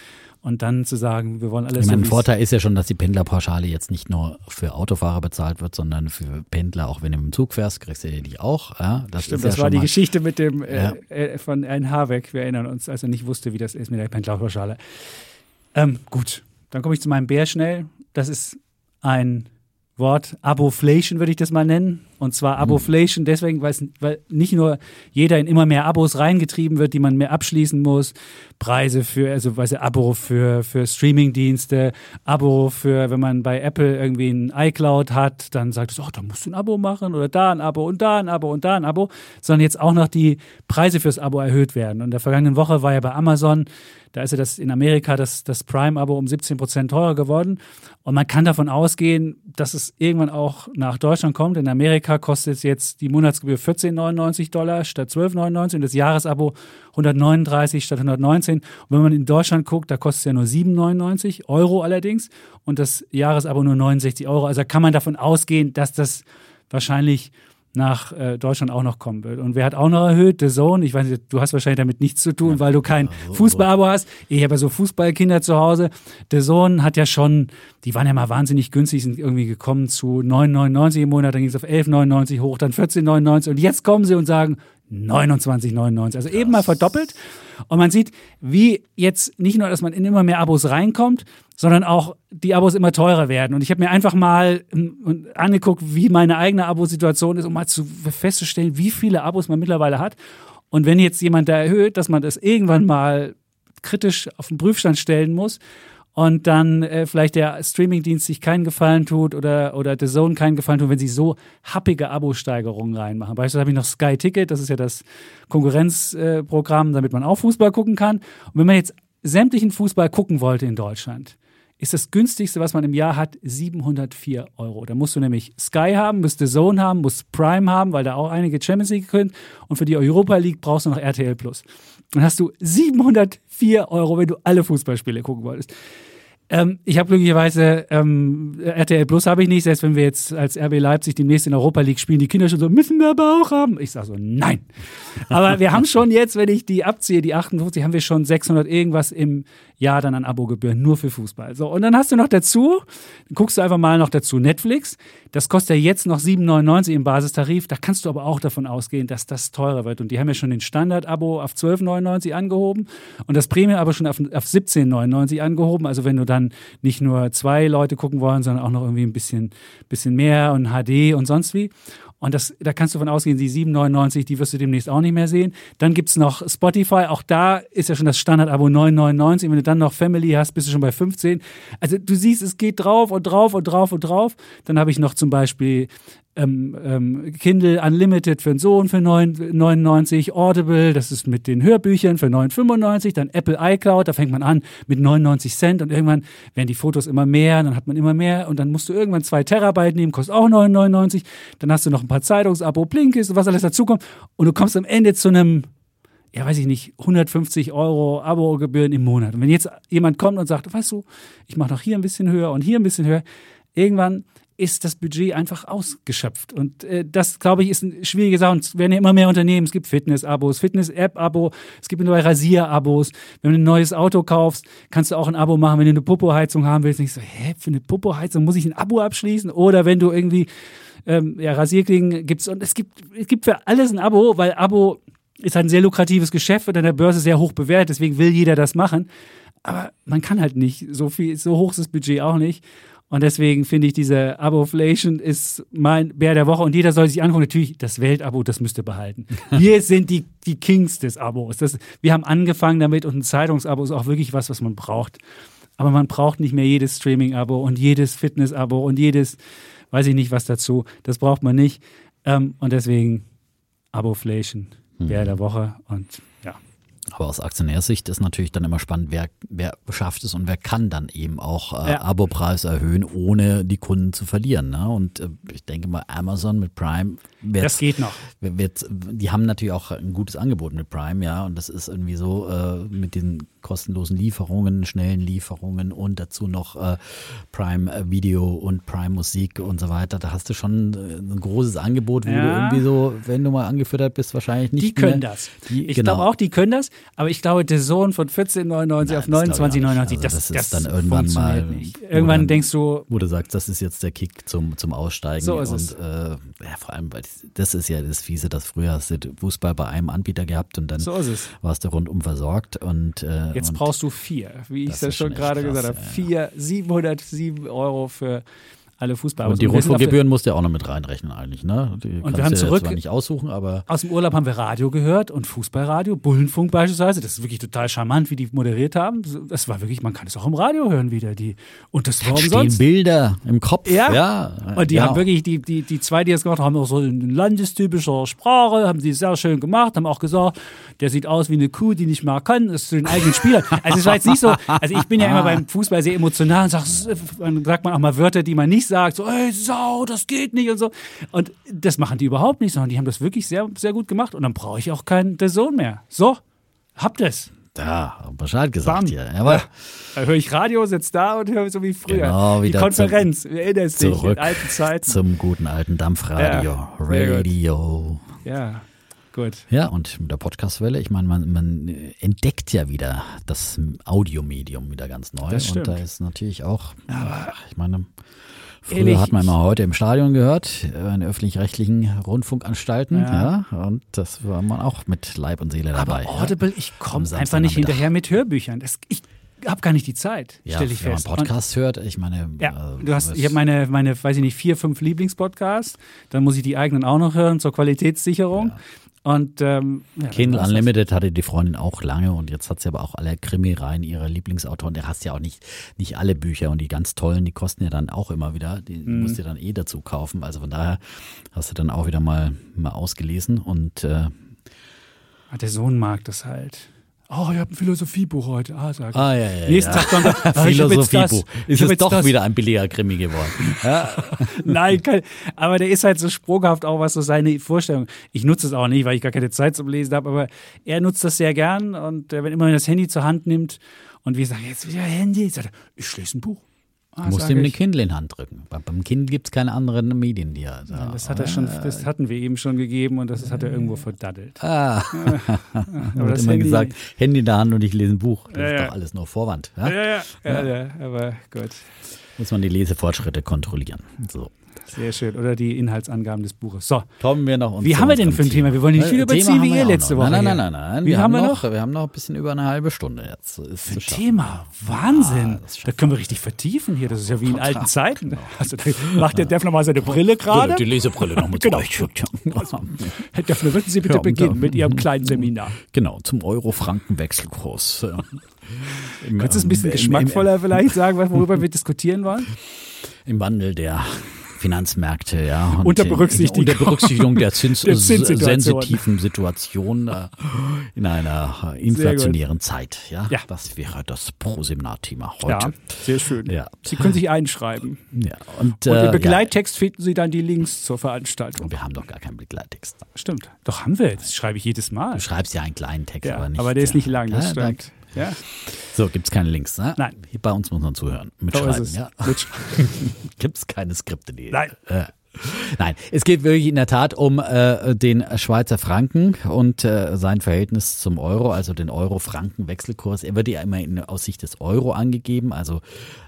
und dann zu sagen, wir wollen alles Ich meine, so, Vorteil ist ja schon, dass die Pendlerpauschale jetzt nicht nur für Autofahrer bezahlt wird, sondern für Pendler, auch wenn du dem Zug fährst, kriegst du die auch. Ja, das Stimmt, das ja war die Geschichte mit dem äh, Ja. äh, von Herrn Habeck. Wir erinnern uns, als er nicht wusste, wie das ist mit der Pendlerpauschale. Ähm, gut, dann komme ich zu meinem Bär schnell. Das ist ein Wort, Aboflation würde ich das mal nennen. Und zwar Aboflation deswegen, weil, nicht nur jeder in immer mehr Abos reingetrieben wird, die man mehr abschließen muss. Preise für, also weiß ich, Abo für, für Streamingdienste, Abo für, wenn man bei Apple irgendwie ein iCloud hat, dann sagt es, oh, da musst du ein Abo machen oder da ein Abo und da ein Abo und da ein Abo, sondern jetzt auch noch die Preise fürs Abo erhöht werden. Und in der vergangenen Woche war ja bei Amazon, da ist ja das in Amerika das, das Prime-Abo um 17 Prozent teurer geworden. Und man kann davon ausgehen, dass es irgendwann auch nach Deutschland kommt. In Amerika kostet jetzt die Monatsgebühr 14,99 Dollar statt 12,99 und das Jahresabo 139 statt 119. Und wenn man in Deutschland guckt, da kostet es ja nur 7,99 Euro allerdings und das Jahresabo nur 69 Euro. Also kann man davon ausgehen, dass das wahrscheinlich nach äh, Deutschland auch noch kommen wird. Und wer hat auch noch erhöht? The Zone. Ich weiß nicht, du hast wahrscheinlich damit nichts zu tun, weil du kein Fußballabo hast. Ich habe ja so Fußballkinder zu Hause. The Zone hat ja schon, die waren ja mal wahnsinnig günstig, sind irgendwie gekommen zu 9,99 im Monat, dann ging es auf 11,99 hoch, dann 14,99 und jetzt kommen sie und sagen 29,99. Also eben mal verdoppelt. Und man sieht, wie jetzt nicht nur, dass man in immer mehr Abos reinkommt, sondern auch die Abos immer teurer werden. Und ich habe mir einfach mal ähm, angeguckt, wie meine eigene Abosituation ist, um mal zu festzustellen, wie viele Abos man mittlerweile hat. Und wenn jetzt jemand da erhöht, dass man das irgendwann mal kritisch auf den Prüfstand stellen muss und dann äh, vielleicht der Streamingdienst sich keinen Gefallen tut oder, oder The Zone keinen Gefallen tut, wenn sie so happige Abo-Steigerungen reinmachen. Beispielsweise habe ich noch Sky Ticket, das ist ja das Konkurrenzprogramm, äh, damit man auch Fußball gucken kann. Und wenn man jetzt sämtlichen Fußball gucken wollte in Deutschland, ist das günstigste, was man im Jahr hat, 704 Euro. Da musst du nämlich Sky haben, musst The Zone haben, musst Prime haben, weil da auch einige Champions League können. Und für die Europa League brauchst du noch RTL Plus. Dann hast du 704 Euro, wenn du alle Fußballspiele gucken wolltest. Ähm, ich habe glücklicherweise ähm, RTL Plus habe ich nicht, selbst wenn wir jetzt als RB Leipzig demnächst in Europa League spielen, die Kinder schon so, müssen wir aber auch haben. Ich sage so, nein. Aber wir haben schon jetzt, wenn ich die abziehe, die 58, haben wir schon 600 irgendwas im Jahr dann an Abogebühren nur für Fußball. So, und dann hast du noch dazu, guckst du einfach mal noch dazu Netflix. Das kostet ja jetzt noch 7,99 im Basistarif. Da kannst du aber auch davon ausgehen, dass das teurer wird. Und die haben ja schon den Standard-Abo auf 12,99 angehoben und das Premium-Abo schon auf, auf 17,99 angehoben. Also wenn du dann nicht nur zwei Leute gucken wollen, sondern auch noch irgendwie ein bisschen, bisschen mehr und HD und sonst wie. Und das, da kannst du von ausgehen, die 7,99, die wirst du demnächst auch nicht mehr sehen. Dann gibt es noch Spotify, auch da ist ja schon das Standard-Abo 9,99. Wenn du dann noch Family hast, bist du schon bei 15. Also du siehst, es geht drauf und drauf und drauf und drauf. Dann habe ich noch zum Beispiel ähm, ähm, Kindle Unlimited für den Sohn für 9,99, Audible, das ist mit den Hörbüchern für 9,95, dann Apple iCloud, da fängt man an mit 99 Cent und irgendwann werden die Fotos immer mehr, dann hat man immer mehr und dann musst du irgendwann zwei Terabyte nehmen, kostet auch 9,99, dann hast du noch ein paar Zeitungsabo, Blinkist und was alles dazukommt und du kommst am Ende zu einem ja, weiß ich nicht, 150 Euro Abo-Gebühren im Monat. Und wenn jetzt jemand kommt und sagt, weißt du, ich mache noch hier ein bisschen höher und hier ein bisschen höher, irgendwann ist das Budget einfach ausgeschöpft. Und äh, das, glaube ich, ist eine schwierige Sache. Und es werden ja immer mehr Unternehmen. Es gibt Fitness-Abos, Fitness-App-Abo, es gibt neue Rasier-Abos. Wenn du ein neues Auto kaufst, kannst du auch ein Abo machen, wenn du eine Popo-Heizung haben willst. Nicht so, hä, für eine Popo-Heizung muss ich ein Abo abschließen? Oder wenn du irgendwie ähm, ja, Rasierklingen gibt's und es gibt, es gibt für alles ein Abo, weil Abo ist halt ein sehr lukratives Geschäft, wird an der Börse sehr hoch bewertet, deswegen will jeder das machen. Aber man kann halt nicht so viel, so hoch ist das Budget auch nicht. Und deswegen finde ich, diese Aboflation ist mein Bär der Woche und jeder soll sich angucken. Natürlich, das Weltabo, das müsst ihr behalten. Wir sind die, die Kings des Abos. Das, wir haben angefangen damit und ein Zeitungsabo ist auch wirklich was, was man braucht. Aber man braucht nicht mehr jedes Streaming-Abo und jedes Fitness-Abo und jedes, weiß ich nicht was dazu. Das braucht man nicht. Ähm, und deswegen Aboflation, Bär mhm. der Woche und aber aus Aktionärsicht ist natürlich dann immer spannend, wer, wer schafft es und wer kann dann eben auch äh, ja. Abopreis erhöhen, ohne die Kunden zu verlieren. Ne? Und äh, ich denke mal, Amazon mit Prime wird, das geht noch. Wird, die haben natürlich auch ein gutes Angebot mit Prime, ja. Und das ist irgendwie so äh, mit den kostenlosen Lieferungen, schnellen Lieferungen und dazu noch äh, Prime Video und Prime Musik und so weiter. Da hast du schon äh, ein großes Angebot, wo ja. du irgendwie so, wenn du mal angefüttert bist, wahrscheinlich nicht. Die können mehr, das. Die, ich genau. glaube auch, die können das. Aber ich glaube, der Sohn von 14,99 auf 29,99, also das, das, ist dann irgendwann mal. Nicht. Irgendwann dann, denkst du. Wo du sagst, das ist jetzt der Kick zum, zum Aussteigen. So ist und, es. Äh, ja, vor allem, weil das ist ja das Fiese, dass früher hast du Fußball bei einem Anbieter gehabt und dann so warst du rundum versorgt. Und, äh, jetzt und brauchst du vier, wie ich das, das schon gerade gesagt habe. Vier, 707 Euro für alle Fußballer. Und die Rundfunkgebühren musst du ja auch noch mit reinrechnen eigentlich, ne? Die und wir haben zurück nicht aussuchen, aber aus dem Urlaub haben wir Radio gehört und Fußballradio, Bullenfunk beispielsweise. Das ist wirklich total charmant, wie die moderiert haben. Das war wirklich, man kann es auch im Radio hören wieder. Die und das war umsonst. Bilder im Kopf. Ja. ja. Und die ja. haben wirklich die die die zwei, die das gemacht haben, auch so in landestypischer Sprache, haben die sehr schön gemacht, haben auch gesagt, der sieht aus wie eine Kuh, die nicht mehr kann. Das ist zu den eigenen Spielern. Also es war jetzt nicht so. Also ich bin ja immer beim Fußball sehr emotional und sag, dann sagt man auch mal Wörter, die man nicht nicht sagt, so, ey, Sau, das geht nicht und so. Und das machen die überhaupt nicht, sondern die haben das wirklich sehr, sehr gut gemacht. Und dann brauche ich auch keinen The Zone mehr. So, habt es. Ja, Bescheid gesagt hier. Aber Da höre ich Radio, sitze da und höre so wie früher. Genau, Die wieder Konferenz, du erinnerst dich, in alten Zeiten. zum guten alten Dampfradio. Ja. Radio. Ja, gut. Ja, und mit der Podcastwelle, ich meine, man, man entdeckt ja wieder das Audiomedium wieder ganz neu. Das und da stimmt. ist natürlich auch, ich meine, früher Ehrlich, hat man ich- immer heute im Stadion gehört, äh, in öffentlich-rechtlichen Rundfunkanstalten, ja. Ja. und das war man auch mit Leib und Seele dabei. Aber Audible, ich Am komme einfach nicht hinterher mit Hörbüchern. Das, ich habe gar nicht die Zeit, ja, stelle ich wenn man fest. Podcast hört, ich meine, ja, äh, du hast, ich habe meine, meine, weiß ich nicht, vier, fünf Lieblingspodcasts. Dann muss ich die eigenen auch noch hören zur Qualitätssicherung. Und ähm, ja, Kindle. Unlimited hatte die Freundin auch lange und jetzt hat sie aber auch alle Krimireihen ihrer Lieblingsautoren. Der hast ja auch nicht, nicht alle Bücher und die ganz tollen, die kosten ja dann auch immer wieder. Die Mhm. musst du dann eh dazu kaufen. Also von daher hast du dann auch wieder mal, mal ausgelesen und äh, Ah, der Sohn mag das halt. Oh, ihr habt ein Philosophiebuch heute. Ah, sag ich. Ah, ja, ja, Nächsten ja. Tag kommt er, ah, ich. Philosophiebuch. Ich Ist es doch das. wieder ein billiger Krimi geworden. Ja, Nein, kein, aber der ist halt so sprunghaft auch, was so seine Vorstellung. Ich nutze es auch nicht, weil ich gar keine Zeit zum Lesen habe, aber er nutzt das sehr gern und äh, wenn immer das Handy zur Hand nimmt und wir sagen, jetzt wieder Handy, sagt er, ich lese ein Buch. Ah, musst sag ihm eine. Kindle in die Hand drücken. Bei- Beim Kind gibt es keine anderen Medien, die er da. Das hat er schon, das hatten wir eben schon gegeben und das hat er irgendwo verdaddelt. Ah, Aber wird das immer Handy- gesagt, Handy in der Hand und ich lese ein Buch. Das Ja, ist ja. doch alles nur Vorwand. Ja? Ja, ja, ja, ja, aber gut. Muss man die Lesefortschritte kontrollieren. So. Sehr schön. Oder die Inhaltsangaben des Buches. So, Kommen wir noch uns Wie haben wir denn für ein Thema? Wir wollen nicht viel Äh, überziehen Thema wie ihr letzte noch. Woche Nein, nein, nein, nein, nein. Wie wir haben haben wir noch? Wir haben noch ein bisschen über eine halbe Stunde jetzt. Ist zu schaffen. Thema. Wahnsinn. Ah, das da können wir richtig vertiefen hier. Das ist ja wie in alten Zeiten. Also, da macht der Defner mal seine Brille gerade. Die Lesebrille noch mit Genau. euch. Herr Defner, würden Sie bitte Ja, beginnen mit Ihrem kleinen Seminar? Genau, zum Euro-Franken-Wechselkurs. Kannst du es ein bisschen geschmackvoller vielleicht sagen, worüber wir diskutieren wollen? Im, Im Wandel der Finanzmärkte, ja. Und Unter in- Berücksichtigung- unter Berücksichtigung der, Zins Der Zinssituation. sensitiven Situation äh, in einer äh, inflationären Zeit. Ja? Ja. Das wäre das Pro-Seminar-Thema Ja, heute. sehr schön. Ja. Sie können sich einschreiben. Ja. Und, Und äh, im Begleittext finden Sie dann die Links zur Veranstaltung. ja. wir haben doch gar keinen Begleittext. Stimmt. Doch haben wir. Das schreibe ich jedes Mal. Du schreibst ja einen kleinen Text, Ja, aber nicht. aber der ist nicht lang, das Ja, stimmt. Ja, So, gibt es keine Links, ne? Nein. Hier bei uns muss man zuhören. so Mitschreiben, es. ja. Mit- Gibt es keine Skripte, die. Nein. Äh, Nein, es geht wirklich in der Tat um äh, den Schweizer Franken und äh, sein Verhältnis zum Euro, also den Euro-Franken-Wechselkurs. Er wird ja immer in, aus Sicht des Euro angegeben, also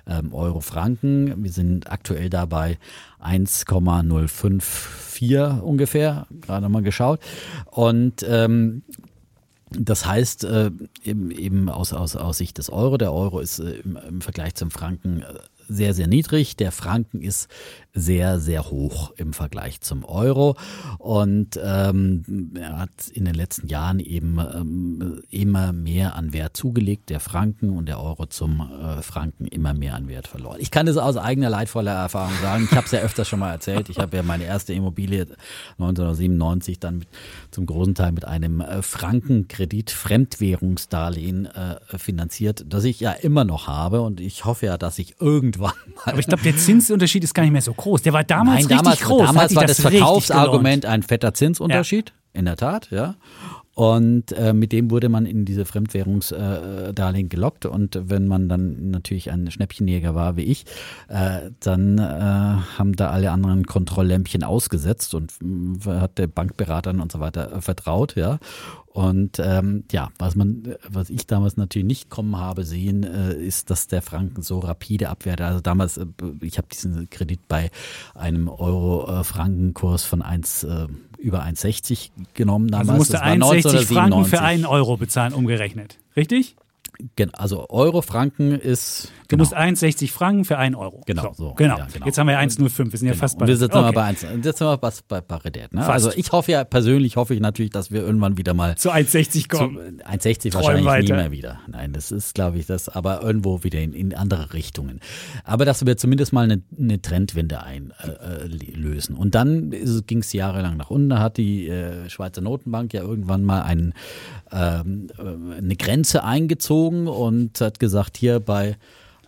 ähm, Euro-Franken. Wir sind aktuell dabei 1,054 ungefähr, gerade mal geschaut. Und ähm, das heißt, äh, eben, eben aus, aus, aus Sicht des Euro, der Euro ist äh, im, im Vergleich zum Franken äh, sehr, sehr niedrig. Der Franken ist sehr, sehr hoch im Vergleich zum Euro. Und ähm, er hat in den letzten Jahren eben ähm, immer mehr an Wert zugelegt, der Franken und der Euro zum äh, Franken immer mehr an Wert verloren. Ich kann das aus eigener leidvoller Erfahrung sagen. Ich habe es ja öfters schon mal erzählt. Ich habe ja meine erste Immobilie 1997 dann mit, zum großen Teil mit einem äh, Frankenkredit, Fremdwährungsdarlehen äh, finanziert, das ich ja immer noch habe. Und ich hoffe ja, dass ich irgendwann mal Aber ich glaube, der Zinsunterschied ist gar nicht mehr so groß. Der war damals Nein, richtig damals, groß. Da hat damals war das, richtig Verkaufsargument ein fetter Zinsunterschied, in der Tat, ja. Und äh, mit dem wurde man in diese Fremdwährungsdarlehen gelockt. Und wenn man dann natürlich ein Schnäppchenjäger war wie ich, äh, dann äh, haben da alle anderen Kontrolllämpchen ausgesetzt und mh, hat der Bankberatern und so weiter äh, vertraut, ja. Und ähm, ja, was man, was ich damals natürlich nicht kommen habe sehen, äh, ist, dass der Franken so rapide abwertet. Also damals, äh, ich habe diesen Kredit bei einem Euro-Franken-Kurs von 1 äh, über 1,60 genommen damals. Also musste Das war 61 Franken für 1997. einen Euro bezahlen, umgerechnet. Richtig? Also Euro-Franken ist Du genau. musst 61 Franken für einen Euro. Genau, so. Genau. Ja, genau. Jetzt haben wir 1,05. Wir sind ja Genau. fast bei Und wir sind okay. bei, eins, jetzt sind wir bei, bei Parität. Ne? Fast. Also ich hoffe ja, persönlich hoffe ich natürlich, dass wir irgendwann wieder mal zu 1,60 zu kommen. 1,60 Träum wahrscheinlich nie weiter. mehr wieder. Nein, das ist, glaube ich, das, aber irgendwo wieder in, in andere Richtungen. Aber dass wir zumindest mal eine, eine Trendwende einlösen. Und dann ging es jahrelang nach unten. Da hat die äh, Schweizer Notenbank ja irgendwann mal einen, ähm, äh, eine Grenze eingezogen und hat gesagt, hier bei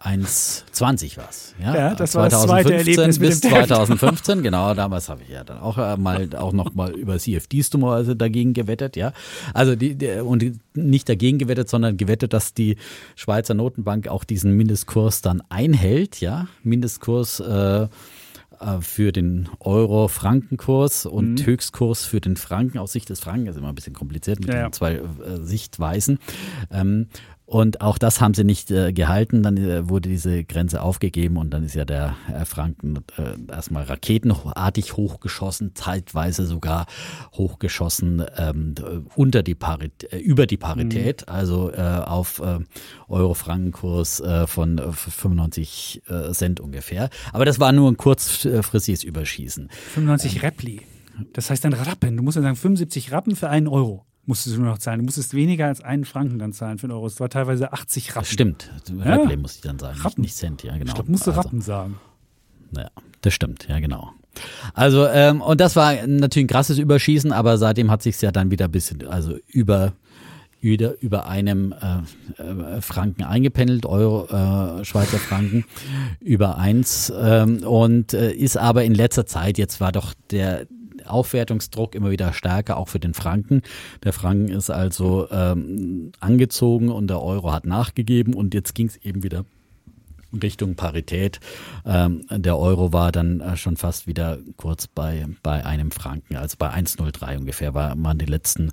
1,20 war es. Ja, ja, das war das zweite Erlebnis bis 2015, genau, damals habe ich ja dann auch äh, mal auch noch mal über CFDs dummerweise dagegen gewettet, ja. Also die, die, und nicht dagegen gewettet, sondern gewettet, dass die Schweizer Notenbank auch diesen Mindestkurs dann einhält, ja. Mindestkurs äh, äh für den Euro-Frankenkurs und mhm. Höchstkurs für den Franken aus Sicht des Franken. Das ist immer ein bisschen kompliziert mit ja, den zwei äh, Sichtweisen. Ähm, und auch das haben sie nicht äh, gehalten. Dann äh, wurde diese Grenze aufgegeben und dann ist ja der äh, Franken äh, erstmal raketenartig hochgeschossen, zeitweise sogar hochgeschossen ähm, unter die Parität, äh, über die Parität, mhm. also äh, auf äh, Euro-Frankenkurs äh, von 95 äh, Cent ungefähr. Aber das war nur ein kurzfristiges Überschießen. 95 ähm, Repli. Das heißt dann Rappen. Du musst dann sagen 75 Rappen für einen Euro musstest du nur noch zahlen. Du musstest weniger als einen Franken dann zahlen für einen Euro. Es war teilweise 80 Rappen. Stimmt. Rappen ja. muss ich dann sagen. Rappen. Nicht Cent, ja, genau. Ich glaube, musst du also, Rappen sagen. Naja, das stimmt, ja, genau. Also, ähm, und das war natürlich ein krasses Überschießen, aber seitdem hat sich ja dann wieder ein bisschen, also über, über, über einem äh, äh, Franken eingependelt, Euro, äh, Schweizer Franken, über eins. Ähm, und äh, ist aber in letzter Zeit, jetzt war doch der, Aufwertungsdruck immer wieder stärker, auch für den Franken. Der Franken ist also ähm, angezogen und der Euro hat nachgegeben und jetzt ging es eben wieder Richtung Parität. Ähm, der Euro war dann äh, schon fast wieder kurz bei, bei einem Franken, also bei 1,03 ungefähr, war, waren die letzten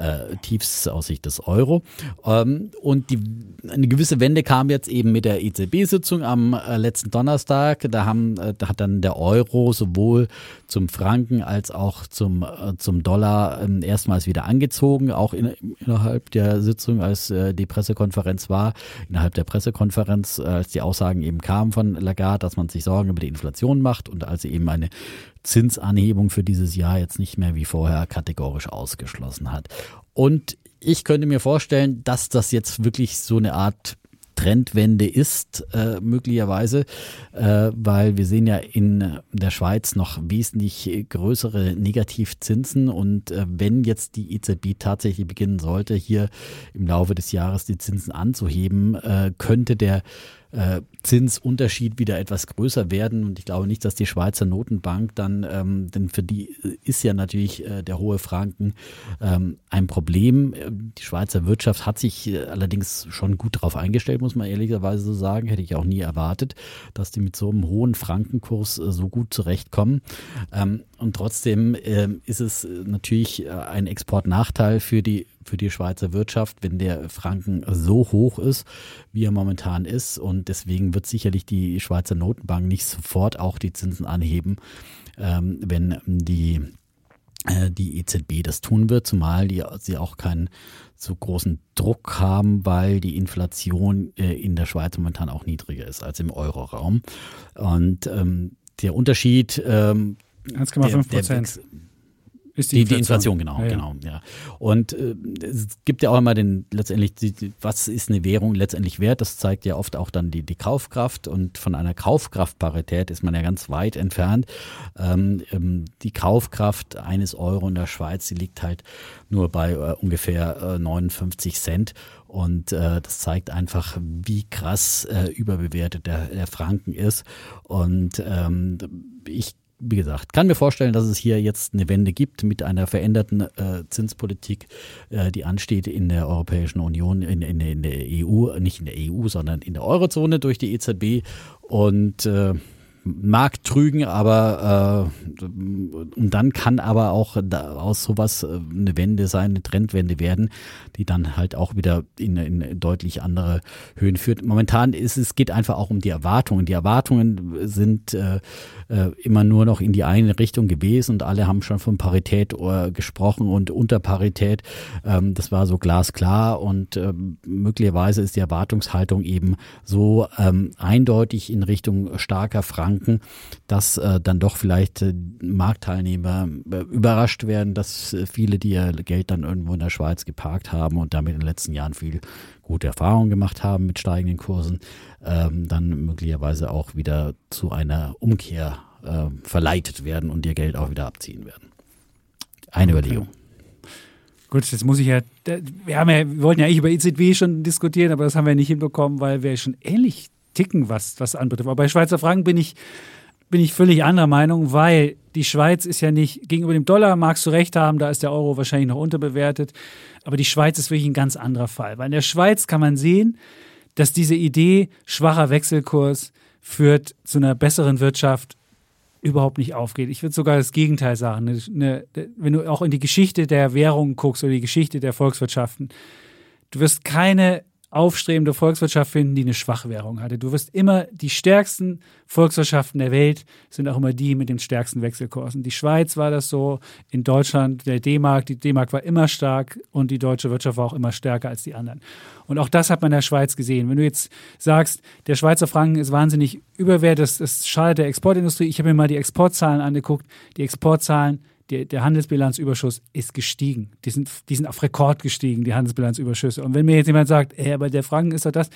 äh, Tiefs aus Sicht des Euro. Ähm, und die, eine gewisse Wende kam jetzt eben mit der EZB-Sitzung am äh, letzten Donnerstag. Da, haben, äh, da hat dann der Euro sowohl zum Franken als auch zum, äh, zum Dollar ähm, erstmals wieder angezogen, auch in, innerhalb der Sitzung, als äh, die Pressekonferenz war, innerhalb der Pressekonferenz, äh, als die Aussagen eben kamen von Lagarde, dass man sich Sorgen über die Inflation macht und als sie eben eine Zinsanhebung für dieses Jahr jetzt nicht mehr wie vorher kategorisch ausgeschlossen hat. Und ich könnte mir vorstellen, dass das jetzt wirklich so eine Art Trendwende ist, äh, möglicherweise, äh, weil wir sehen ja in der Schweiz noch wesentlich größere Negativzinsen und äh, wenn jetzt die EZB tatsächlich beginnen sollte, hier im Laufe des Jahres die Zinsen anzuheben, äh, könnte der äh, Zinsunterschied wieder etwas größer werden. Und ich glaube nicht, dass die Schweizer Notenbank dann, ähm, denn für die ist ja natürlich äh, der hohe Franken ähm, ein Problem. Die Schweizer Wirtschaft hat sich äh, allerdings schon gut darauf eingestellt, muss man ehrlicherweise so sagen. Hätte ich auch nie erwartet, dass die mit so einem hohen Frankenkurs äh, so gut zurechtkommen. Ähm, und trotzdem äh, ist es natürlich äh, ein Exportnachteil für die für die Schweizer Wirtschaft, wenn der Franken so hoch ist, wie er momentan ist. Und deswegen wird sicherlich die Schweizer Notenbank nicht sofort auch die Zinsen anheben, ähm, wenn die äh, die EZB das tun wird, zumal die, sie auch keinen so großen Druck haben, weil die Inflation äh, in der Schweiz momentan auch niedriger ist als im Euroraum. Und ähm, der Unterschied ähm, 1,5 Prozent. Ist die, die, Inflation, die Inflation genau, ja, genau, ja. Und äh, es gibt ja auch immer den, letztendlich, die, was ist eine Währung letztendlich wert? Das zeigt ja oft auch dann die, die Kaufkraft und von einer Kaufkraftparität ist man ja ganz weit entfernt. Ähm, ähm die Kaufkraft eines Euro in der Schweiz, die liegt halt nur bei äh, ungefähr äh, 59 Cent. Und äh, das zeigt einfach, wie krass äh, überbewertet der, der Franken ist. Und ähm, ich wie gesagt, kann mir vorstellen, dass es hier jetzt eine Wende gibt mit einer veränderten äh, Zinspolitik, äh, die ansteht in der Europäischen Union, in, in, in, der EU, nicht in der EU, sondern in der Eurozone durch die EZB. Und äh, mag trügen, aber äh, und dann kann aber auch aus sowas äh, eine Wende sein, eine Trendwende werden, die dann halt auch wieder in, in deutlich andere Höhen führt. Momentan ist es geht einfach auch um die Erwartungen. Die Erwartungen sind äh, äh, immer nur noch in die eine Richtung gewesen und alle haben schon von Parität äh, gesprochen und unter Parität. Ähm, das war so glasklar und äh, möglicherweise ist die Erwartungshaltung eben so ähm, eindeutig in Richtung starker Franken Gedanken, dass äh, dann doch vielleicht äh, Marktteilnehmer äh, überrascht werden, dass äh, viele, die ihr Geld dann irgendwo in der Schweiz geparkt haben und damit in den letzten Jahren viel gute Erfahrungen gemacht haben mit steigenden Kursen, ähm, dann möglicherweise auch wieder zu einer Umkehr äh, verleitet werden und ihr Geld auch wieder abziehen werden. Eine okay. Überlegung. Gut, jetzt muss ich ja, wir haben ja, wir wollten ja eigentlich über EZB schon diskutieren, aber das haben wir nicht hinbekommen, weil wir schon ähnlich ticken, was, was anbetrifft. Aber bei Schweizer Franken bin ich, bin ich völlig anderer Meinung, weil die Schweiz ist ja nicht, gegenüber dem Dollar magst du recht haben, da ist der Euro wahrscheinlich noch unterbewertet. Aber die Schweiz ist wirklich ein ganz anderer Fall. Weil in der Schweiz kann man sehen, dass diese Idee schwacher Wechselkurs führt zu einer besseren Wirtschaft überhaupt nicht aufgeht. Ich würde sogar das Gegenteil sagen. Eine, wenn du auch in die Geschichte der Währungen guckst oder die Geschichte der Volkswirtschaften, du wirst keine aufstrebende Volkswirtschaft finden, die eine Schwachwährung hatte. Du wirst immer die stärksten Volkswirtschaften der Welt sind auch immer die mit den stärksten Wechselkursen. Die Schweiz war das so, in Deutschland der D-Mark, die D-Mark war immer stark und die deutsche Wirtschaft war auch immer stärker als die anderen. Und auch das hat man in der Schweiz gesehen. Wenn du jetzt sagst, der Schweizer Franken ist wahnsinnig überwertet, das, das schadet der Exportindustrie. Ich habe mir mal die Exportzahlen angeguckt. Die Exportzahlen der, der Handelsbilanzüberschuss ist gestiegen. Die sind, die sind auf Rekord gestiegen, die Handelsbilanzüberschüsse. Und wenn mir jetzt jemand sagt, ey, aber der Franken ist doch das,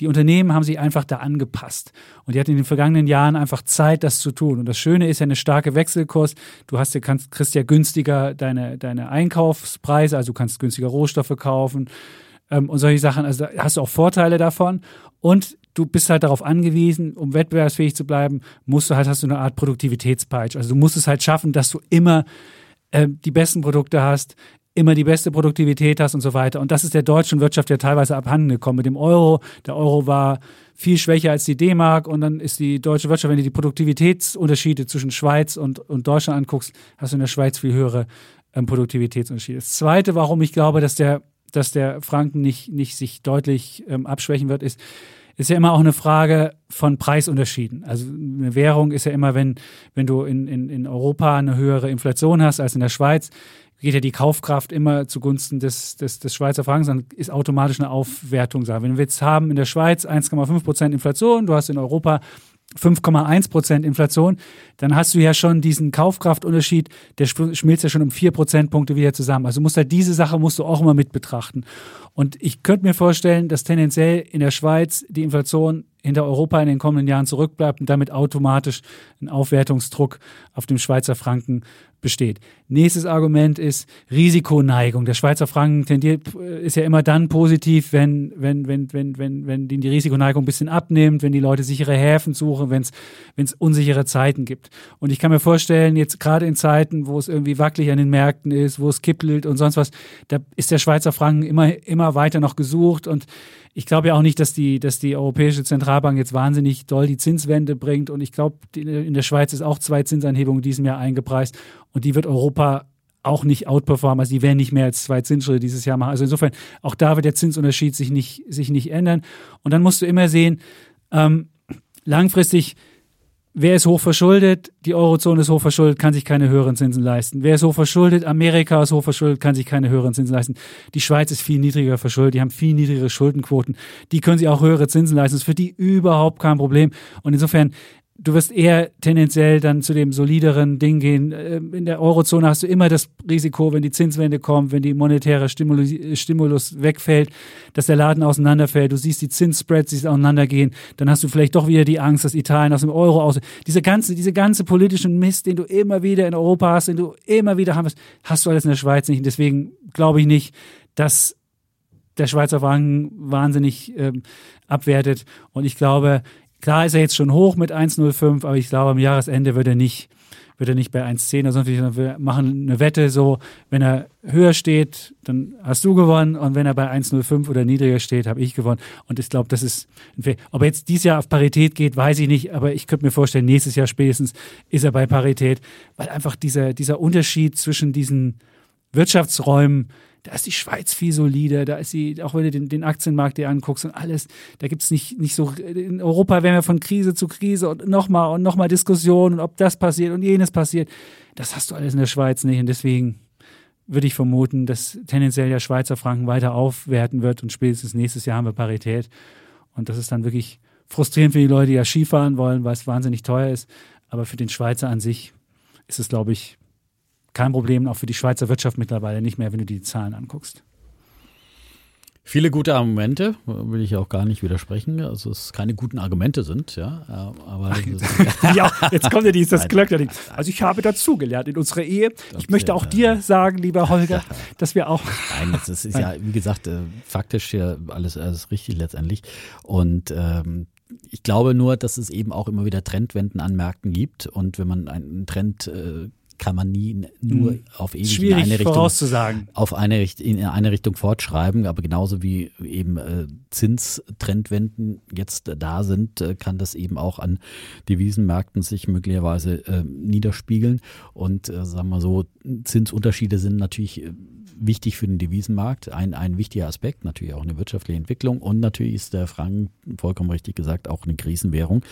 die Unternehmen haben sich einfach da angepasst. Und die hatten in den vergangenen Jahren einfach Zeit, das zu tun. Und das Schöne ist ja eine starke Wechselkurs. Du hast kannst, kriegst ja günstiger deine, deine Einkaufspreise, also du kannst günstiger Rohstoffe kaufen ähm, und solche Sachen. Also da hast du auch Vorteile davon. Und du bist halt darauf angewiesen, um wettbewerbsfähig zu bleiben, musst du halt, hast du eine Art Produktivitätspeitsch. Also du musst es halt schaffen, dass du immer äh, die besten Produkte hast, immer die beste Produktivität hast und so weiter. Und das ist der deutschen Wirtschaft ja teilweise abhanden gekommen mit dem Euro. Der Euro war viel schwächer als die D-Mark und dann ist die deutsche Wirtschaft, wenn du die Produktivitätsunterschiede zwischen Schweiz und, und Deutschland anguckst, hast du in der Schweiz viel höhere ähm, Produktivitätsunterschiede. Das Zweite, warum ich glaube, dass der, dass der Franken nicht, nicht sich deutlich ähm, abschwächen wird, ist, ist ja immer auch eine Frage von Preisunterschieden. Also eine Währung ist ja immer, wenn, wenn du in, in, in Europa eine höhere Inflation hast als in der Schweiz, geht ja die Kaufkraft immer zugunsten des, des, des Schweizer Frankens, dann ist automatisch eine Aufwertung da. Wenn wir jetzt haben in der Schweiz 1,5 Prozent Inflation, du hast in Europa 5,1 Prozent Inflation, dann hast du ja schon diesen Kaufkraftunterschied, der schmilzt ja schon um vier Prozentpunkte wieder zusammen. Also musst halt diese Sache musst du auch immer mit betrachten. Und ich könnte mir vorstellen, dass tendenziell in der Schweiz die Inflation hinter Europa in den kommenden Jahren zurückbleibt und damit automatisch ein Aufwertungsdruck auf dem Schweizer Franken besteht. Nächstes Argument ist Risikoneigung. Der Schweizer Franken tendiert, äh, ist ja immer dann positiv, wenn, wenn, wenn, wenn, wenn, wenn die Risikoneigung ein bisschen abnimmt, wenn die Leute sichere Häfen suchen, wenn es, unsichere Zeiten gibt. Und ich kann mir vorstellen, jetzt gerade in Zeiten, wo es irgendwie wackelig an den Märkten ist, wo es kippelt und sonst was, da ist der Schweizer Franken immer, immer weiter noch gesucht und ich glaube ja auch nicht, dass die, dass die Europäische Zentralbank jetzt wahnsinnig doll die Zinswende bringt. Und ich glaube, in der Schweiz ist auch zwei Zinsanhebungen diesem Jahr eingepreist. Und die wird Europa auch nicht outperformen. Also die werden nicht mehr als zwei Zinsschritte dieses Jahr machen. Also insofern, auch da wird der Zinsunterschied sich nicht, sich nicht ändern. Und dann musst du immer sehen, ähm, langfristig Wer ist hochverschuldet? Die Eurozone ist hochverschuldet, kann sich keine höheren Zinsen leisten. Wer ist hochverschuldet? Amerika ist hochverschuldet, kann sich keine höheren Zinsen leisten. Die Schweiz ist viel niedriger verschuldet, die haben viel niedrigere Schuldenquoten. Die können sich auch höhere Zinsen leisten. Das ist für die überhaupt kein Problem. Und insofern, du wirst eher tendenziell dann zu dem solideren Ding gehen. Ähm, in der Eurozone hast du immer das Risiko, wenn die Zinswende kommt, wenn die monetäre Stimulus, wegfällt, dass der Laden auseinanderfällt. Du siehst die Zinsspreads, die auseinandergehen. Dann hast du vielleicht doch wieder die Angst, dass Italien aus dem Euro aus. Diese ganze, diese ganze politischen Mist, den du immer wieder in Europa hast, den du immer wieder hast, hast du alles in der Schweiz nicht. Und deswegen glaube ich nicht, dass der Schweizer Franken wahnsinnig ähm, abwertet. Und ich glaube, Klar ist er jetzt schon hoch mit 1,05, aber ich glaube, am Jahresende wird er nicht, wird er nicht bei 1,10 oder sonst wie. Wir machen eine Wette so, wenn er höher steht, dann hast du gewonnen und wenn er bei 1,05 oder niedriger steht, habe ich gewonnen. Und ich glaube, das ist, ob er jetzt dieses Jahr auf Parität geht, weiß ich nicht, aber ich könnte mir vorstellen, nächstes Jahr spätestens ist er bei Parität, weil einfach dieser, dieser Unterschied zwischen diesen Wirtschaftsräumen, da ist die Schweiz viel solider, da ist sie, auch wenn du den, den Aktienmarkt dir anguckst und alles, da gibt es nicht, nicht so, in Europa werden wir von Krise zu Krise und nochmal und nochmal Diskussionen, ob das passiert und jenes passiert. Das hast du alles in der Schweiz nicht und deswegen würde ich vermuten, dass tendenziell der Schweizer Franken weiter aufwerten wird und spätestens nächstes Jahr haben wir Parität. Und das ist dann wirklich frustrierend für die Leute, die ja Skifahren wollen, weil es wahnsinnig teuer ist. Aber für den Schweizer an sich ist es, glaube ich, kein Problem, auch für die Schweizer Wirtschaft mittlerweile nicht mehr, wenn du die Zahlen anguckst. Viele gute Argumente, will ich auch gar nicht widersprechen. Also es keine guten Argumente sind, ja. Aber ja, jetzt kommt ja dieses Glöckner. Also ich habe dazugelernt in unserer Ehe. Ich möchte auch dir sagen, lieber Holger, dass wir auch. Nein, das ist ja, wie gesagt, äh, faktisch ja alles, alles richtig letztendlich. Und ähm, ich glaube nur, dass es eben auch immer wieder Trendwenden an Märkten gibt und wenn man einen Trend äh, kann man nie nur hm. auf ewig Schwierig in eine Richtung vorauszusagen. auf eine in eine Richtung fortschreiben, aber genauso wie eben äh, Zinstrendwenden jetzt äh, da sind, äh, kann das eben auch an Devisenmärkten sich möglicherweise äh, niederspiegeln und äh, sagen wir so Zinsunterschiede sind natürlich äh, wichtig für den Devisenmarkt, ein, ein wichtiger Aspekt, natürlich auch eine wirtschaftliche Entwicklung und natürlich ist der Franken, vollkommen richtig gesagt, auch eine Krisenwährung.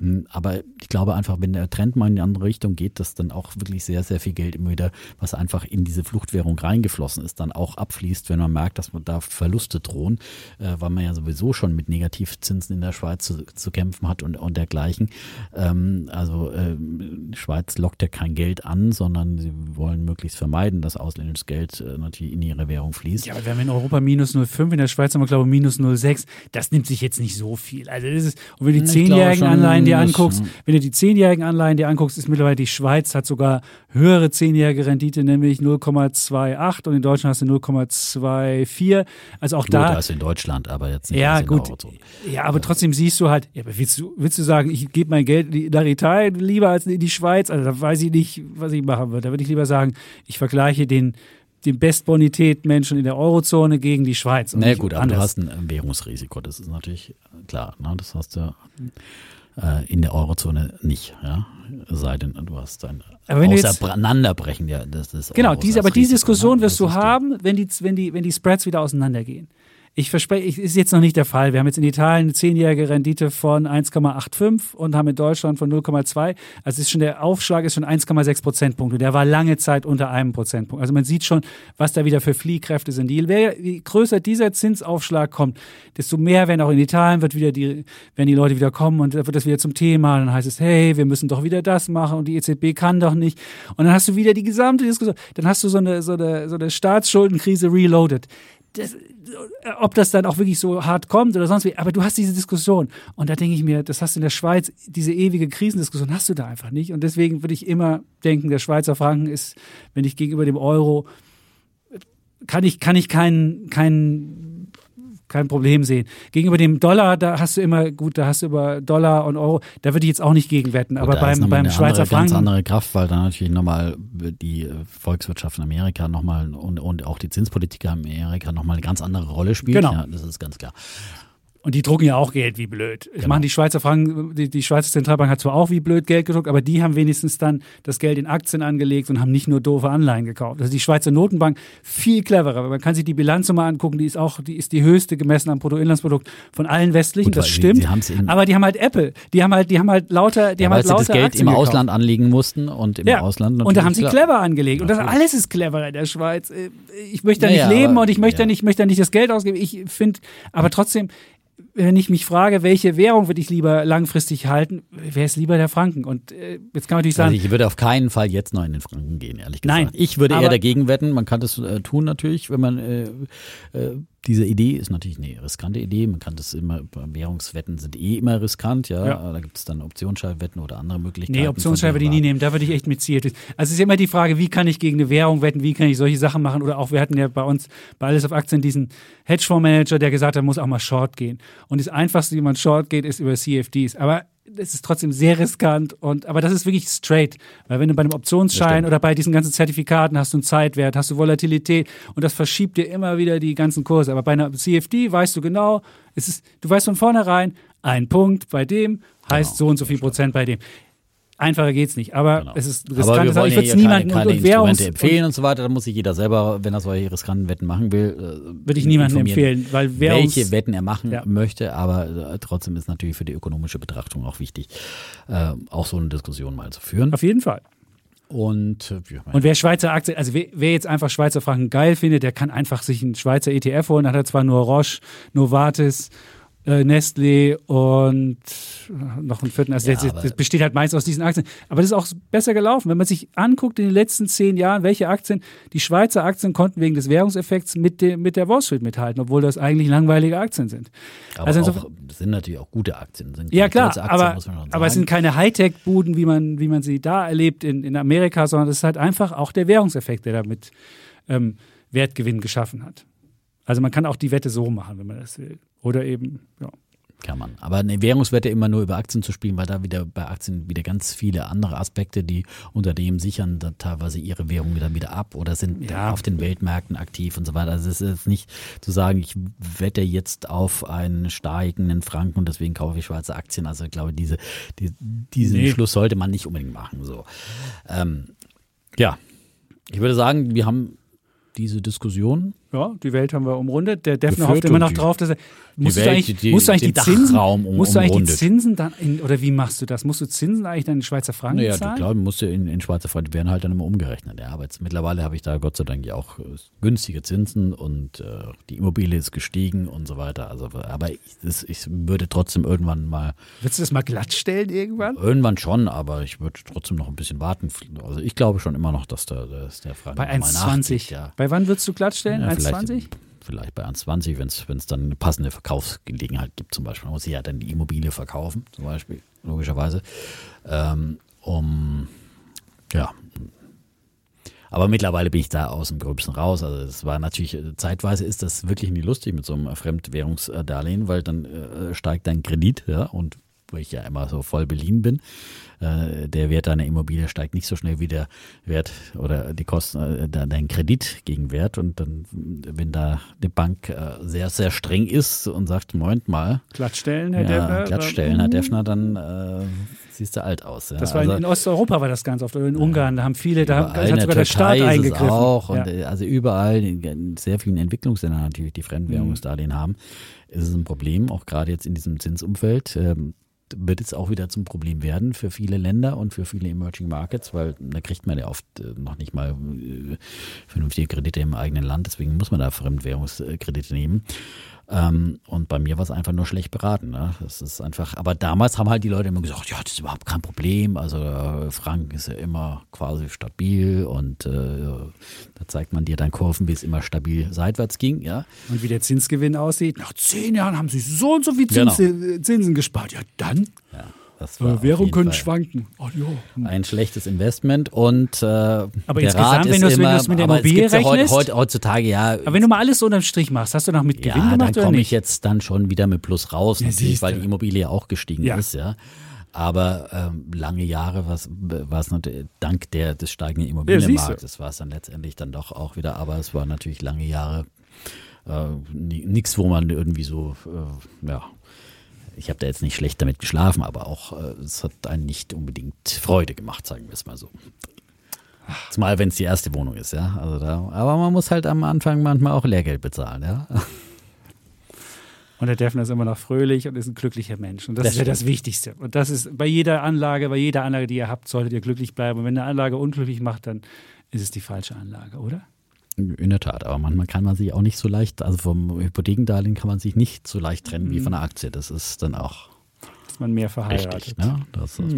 Ähm, aber ich glaube einfach, wenn der Trend mal in die andere Richtung geht, dass dann auch wirklich sehr, sehr viel Geld immer wieder, was einfach in diese Fluchtwährung reingeflossen ist, dann auch abfließt, wenn man merkt, dass man da Verluste drohen, äh, weil man ja sowieso schon mit Negativzinsen in der Schweiz zu, zu kämpfen hat und, und dergleichen. Ähm, also äh, die Schweiz lockt ja kein Geld an, sondern sie wollen möglichst vermeiden, dass ausländisches Geld äh, natürlich in ihre Währung fließt. Ja, aber wir haben in Europa minus 0,5, in der Schweiz haben wir, glaube ich, minus 0,6. Das nimmt sich jetzt nicht so viel. Also das ist, und wenn du die zehnjährigen Anleihen dir anguckst, wenn du die zehnjährigen Anleihen dir anguckst, ist mittlerweile die Schweiz hat sogar höhere zehnjährige Rendite, nämlich 0,28 und in Deutschland hast du 0,24. Also auch gut, da. ist in Deutschland, aber jetzt nicht ja, gut. Ja, aber trotzdem siehst du halt, ja, willst du, willst du sagen, ich gebe mein Geld nach Italien lieber als in die Schweiz? Also da weiß ich nicht, was ich machen würde. Da würde ich lieber sagen, ich vergleiche den die Bestbonität-Menschen in der Eurozone gegen die Schweiz. Na nee, gut, aber anders. du hast ein Währungsrisiko, das ist natürlich klar. Ne? Das hast du in der Eurozone nicht, ja. Sei denn, du hast ein Auseinanderbrechen, ja, das ist Genau, diese, aber diese Diskussion ne? wirst du haben, wenn die, wenn, die, wenn die Spreads wieder auseinandergehen. Ich verspreche, ist jetzt noch nicht der Fall. Wir haben jetzt in Italien eine zehnjährige Rendite von 1,85 und haben in Deutschland von 0,2. Also ist schon der Aufschlag ist schon 1,6 Prozentpunkte. Der war lange Zeit unter einem Prozentpunkt. Also man sieht schon, was da wieder für Fliehkräfte sind. Je, größer dieser Zinsaufschlag kommt, desto mehr werden auch in Italien wird wieder die, werden die Leute wieder kommen und wird das wieder zum Thema. Dann heißt es, hey, wir müssen doch wieder das machen und die EZB kann doch nicht. Und dann hast du wieder die gesamte Diskussion. Dann hast du so eine, so eine, so eine Staatsschuldenkrise reloaded das, ob das dann auch wirklich so hart kommt oder sonst wie, aber du hast diese Diskussion. Und da denke ich mir, das hast du in der Schweiz, diese ewige Krisendiskussion hast du da einfach nicht. Und deswegen würde ich immer denken, der Schweizer Franken ist, wenn ich gegenüber dem Euro, kann ich, kann ich keinen, keinen kein Problem sehen. Gegenüber dem Dollar, da hast du immer, gut, da hast du über Dollar und Euro, da würde ich jetzt auch nicht gegenwetten. Aber gut, beim, beim Schweizer andere, Franken. ganz andere Kraft, weil da natürlich nochmal die Volkswirtschaft in Amerika nochmal und, und auch die Zinspolitik in Amerika nochmal eine ganz andere Rolle spielt. Genau. Ja, das ist ganz klar. Und die drucken ja auch Geld wie blöd. Genau. meine, die Schweizer Franken, die, die Schweizer Zentralbank hat zwar auch wie blöd Geld gedruckt, aber die haben wenigstens dann das Geld in Aktien angelegt und haben nicht nur doofe Anleihen gekauft. Also die Schweizer Notenbank viel cleverer. Man kann sich die Bilanz mal angucken, die ist auch, die ist die höchste gemessen am Bruttoinlandsprodukt von allen westlichen. Gut, das stimmt. Sie, sie aber die haben halt Apple. Die haben halt, die haben halt lauter, die ja, haben halt lauter das Geld Aktien im gekauft. Ausland anlegen mussten und im ja. Ausland. Und da haben sie clever angelegt. Und das alles ist cleverer in der Schweiz. Äh, ich möchte da ja, nicht leben aber, und ich möchte da nicht, möchte da nicht das Geld ausgeben. Ich finde, aber trotzdem, wenn ich mich frage, welche Währung würde ich lieber langfristig halten, wäre es lieber der Franken. Und äh, jetzt kann man natürlich sagen. Also ich würde auf keinen Fall jetzt noch in den Franken gehen, ehrlich gesagt. Nein. Ich würde eher dagegen wetten. Man kann das äh, tun natürlich, wenn man äh, äh, diese Idee ist natürlich eine riskante Idee. Man kann das immer, Währungswetten sind eh immer riskant, ja. ja. Da gibt es dann Optionsscheibwetten oder andere Möglichkeiten. Nee, Optionsscheib würde ich nie nehmen, da würde ich echt mit Ziel. Also es ist immer die Frage, wie kann ich gegen eine Währung wetten, wie kann ich solche Sachen machen oder auch, wir hatten ja bei uns bei Alles auf Aktien diesen Hedgefondsmanager, der gesagt hat, muss auch mal Short gehen. Und das Einfachste, wie man Short geht, ist über CFDs. Aber es ist trotzdem sehr riskant und aber das ist wirklich straight, weil wenn du bei einem Optionsschein oder bei diesen ganzen Zertifikaten hast du einen Zeitwert, hast du Volatilität und das verschiebt dir immer wieder die ganzen Kurse. Aber bei einer CFD weißt du genau, es ist, du weißt von vornherein, ein Punkt bei dem heißt genau. so und so viel Prozent bei dem. Einfacher geht's nicht, aber genau. es ist riskant. Aber wir ich würde es niemandem keine, keine und, Währungs empfehlen und so weiter. Da muss sich jeder selber, wenn er solche riskanten Wetten machen will, äh, würde ich niemandem empfehlen, weil Währungs welche Wetten er machen ja. möchte. Aber äh, trotzdem ist natürlich für die ökonomische Betrachtung auch wichtig, äh, auch so eine Diskussion mal zu führen. Auf jeden Fall. Und, äh, ja, und wer Schweizer Aktien, also wer, wer, jetzt einfach Schweizer Franken geil findet, der kann einfach sich einen Schweizer ETF holen. Dann hat er zwar nur Roche, Novartis äh, Nestlé und noch ein vierten. Also ja, das, das, besteht halt meist aus diesen Aktien. Aber das ist auch besser gelaufen. Wenn man sich anguckt in den letzten zehn Jahren, welche Aktien, die Schweizer Aktien konnten wegen des Währungseffekts mit, de, mit der Wall Street mithalten, obwohl das eigentlich langweilige Aktien sind. Aber also auch, das sind natürlich auch gute Aktien. ja klar, Aktien, aber, aber es sind keine Hightech-Buden, wie man, wie man sie da erlebt in, in Amerika, sondern es ist halt einfach auch der Währungseffekt, der damit ähm, Wertgewinn geschaffen hat. Also man kann auch die Wette so machen, wenn man das will. Oder eben, ja. Kann man. Aber eine Währungswette immer nur über Aktien zu spielen, weil da wieder bei Aktien wieder ganz viele andere Aspekte, die Unternehmen sichern da teilweise ihre Währung wieder wieder ab oder sind Ja. auf den Weltmärkten aktiv und so weiter. Also es ist jetzt nicht zu sagen, ich wette jetzt auf einen steigenden Franken und deswegen kaufe ich Schweizer Aktien. Also ich glaube, diese, die, diesen Nee. Schluss sollte man nicht unbedingt machen. So. Ähm, ja, ich würde sagen, wir haben diese Diskussion Ja, die Welt haben wir umrundet. Der Defner hofft immer noch drauf, dass er. Musst du Welt, eigentlich, die- musst du eigentlich die Zinsen, um- musst du eigentlich die. Zinsen dann in, oder wie machst du das? Musst du Zinsen eigentlich dann in Schweizer Franken Naja, zahlen? klar, musst du in, in Schweizer Franken, die werden halt dann immer umgerechnet. Ja, aber jetzt mittlerweile habe ich da Gott sei Dank ja auch äh, günstige Zinsen und äh, die Immobilie ist gestiegen und so weiter. Also, aber ich, das, ich würde trotzdem irgendwann mal, Willst du das mal glattstellen irgendwann? irgendwann schon, aber ich würde trotzdem noch ein bisschen warten. Also ich glaube schon immer noch, dass der, dass der Franken Bei noch mal 1,20. nachzieht, Ja. Bei wann würdest du glattstellen? Ja, 1,20? vielleicht, bei 1,20, wenn es dann eine passende Verkaufsgelegenheit gibt zum Beispiel. Man muss ja dann die Immobilie verkaufen, zum Beispiel, logischerweise. Ähm, um, ja. Aber mittlerweile bin ich da aus dem Gröbsten raus. Also es war natürlich, äh, zeitweise ist das wirklich nie lustig mit so einem Fremdwährungsdarlehen, weil dann äh, steigt dein Kredit, ja, und wo ich ja immer so voll beliehen bin, äh, der Wert deiner Immobilie steigt nicht so schnell wie der Wert oder die Kosten, äh, de- dein Kredit gegen Wert. Und dann, wenn da die Bank äh, sehr, sehr streng ist und sagt, Moment mal, Glattstellen, Herr ja, Defner? glattstellen, Herr Defner, dann äh, siehst du alt aus. Ja. Das war in, Also- in Osteuropa war das ganz oft, in Ungarn, da haben viele, da Überall hat sogar der Staat eingegriffen. auch und ja. äh, also überall in, sehr vielen Entwicklungsländern natürlich, die Fremdwährungsdarlehen haben, ist es ein Problem, auch gerade jetzt in diesem Zinsumfeld. Ähm, wird es auch wieder zum Problem werden für viele Länder und für viele Emerging Markets, weil da kriegt man ja oft äh, noch nicht mal äh, vernünftige Kredite im eigenen Land, deswegen muss man da Fremdwährungskredite nehmen. Ähm, und bei mir war es einfach nur schlecht beraten. Ne? Das ist einfach, aber damals haben halt die Leute immer gesagt, ja, das ist überhaupt kein Problem. Also äh, Franken ist ja immer quasi stabil und äh, da zeigt man dir dann Kurven, wie es immer stabil seitwärts ging, ja. Und wie der Zinsgewinn aussieht. Nach zehn Jahren haben sie so und so viel Genau. Zins, äh, Zinsen gespart. Ja, dann. ja das war Äh, Währung können Fall schwanken. Ja. ein schlechtes Investment und äh, aber der insgesamt, Rat wenn ist du es- wenn du immer, es mit der Immobilie ja rechnest- heute, heutzutage ja Aber wenn du mal alles so unterm Strich machst, hast du noch mit Gewinn ja, dann gemacht oder komme ich jetzt dann schon wieder mit Plus raus, natürlich, siehste. weil die Immobilie auch gestiegen Ja. ist, ja. Aber ähm, lange Jahre war es natürlich dank der des steigenden Immobilienmarktes war es dann letztendlich dann doch auch wieder. Aber es war natürlich lange Jahre äh, nichts, wo man irgendwie so äh, ja. Ich habe da jetzt nicht schlecht damit geschlafen, aber auch äh, es hat einen nicht unbedingt Freude gemacht, sagen wir es mal so. Zumal wenn es die erste Wohnung ist, ja. Also da, aber man muss halt am Anfang manchmal auch Lehrgeld bezahlen, ja. Und der Defner ist immer noch fröhlich und ist ein glücklicher Mensch. Und das, Das ist ja das Wichtigste. Und das ist bei jeder Anlage, bei jeder Anlage, die ihr habt, solltet ihr glücklich bleiben. Und wenn eine Anlage unglücklich macht, dann ist es die falsche Anlage, oder? In der Tat, aber manchmal kann man sich auch nicht so leicht, also vom Hypothekendarlehen kann man sich nicht so leicht trennen wie von einer Aktie. Das ist dann auch Dass man mehr verheiratet. richtig. Ne? Das ist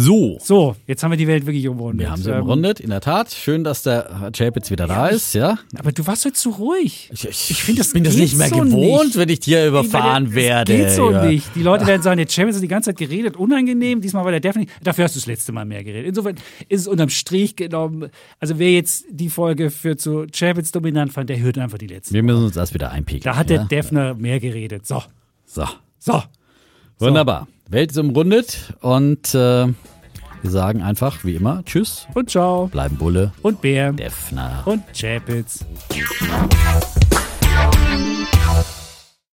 So, So, jetzt haben wir die Welt wirklich umrundet. wir haben sie umrundet, in der Tat. Schön, dass der Chapitz wieder da ist, ja. Aber du warst heute zu ruhig. Ich, ich, Ich finde, das bin das nicht mehr so gewohnt, nicht. wenn ich hier überfahren Das werde. geht so ja. nicht. Die Leute werden sagen, der Champions hat die ganze Zeit geredet, unangenehm. Diesmal war der definitiv. Dafür hast du das letzte Mal mehr geredet. Insofern ist es unterm Strich genommen. Also wer jetzt die Folge für zu Champions dominant fand, der hört einfach die letzte. Wir müssen uns das wieder einpegeln. Da hat ja? der Defner mehr geredet. So, So, so. wunderbar. Welt ist umrundet und äh, wir sagen einfach wie immer Tschüss. Und Ciao. Bleiben Bulle. Und Bär, Defner. Und Chapitz.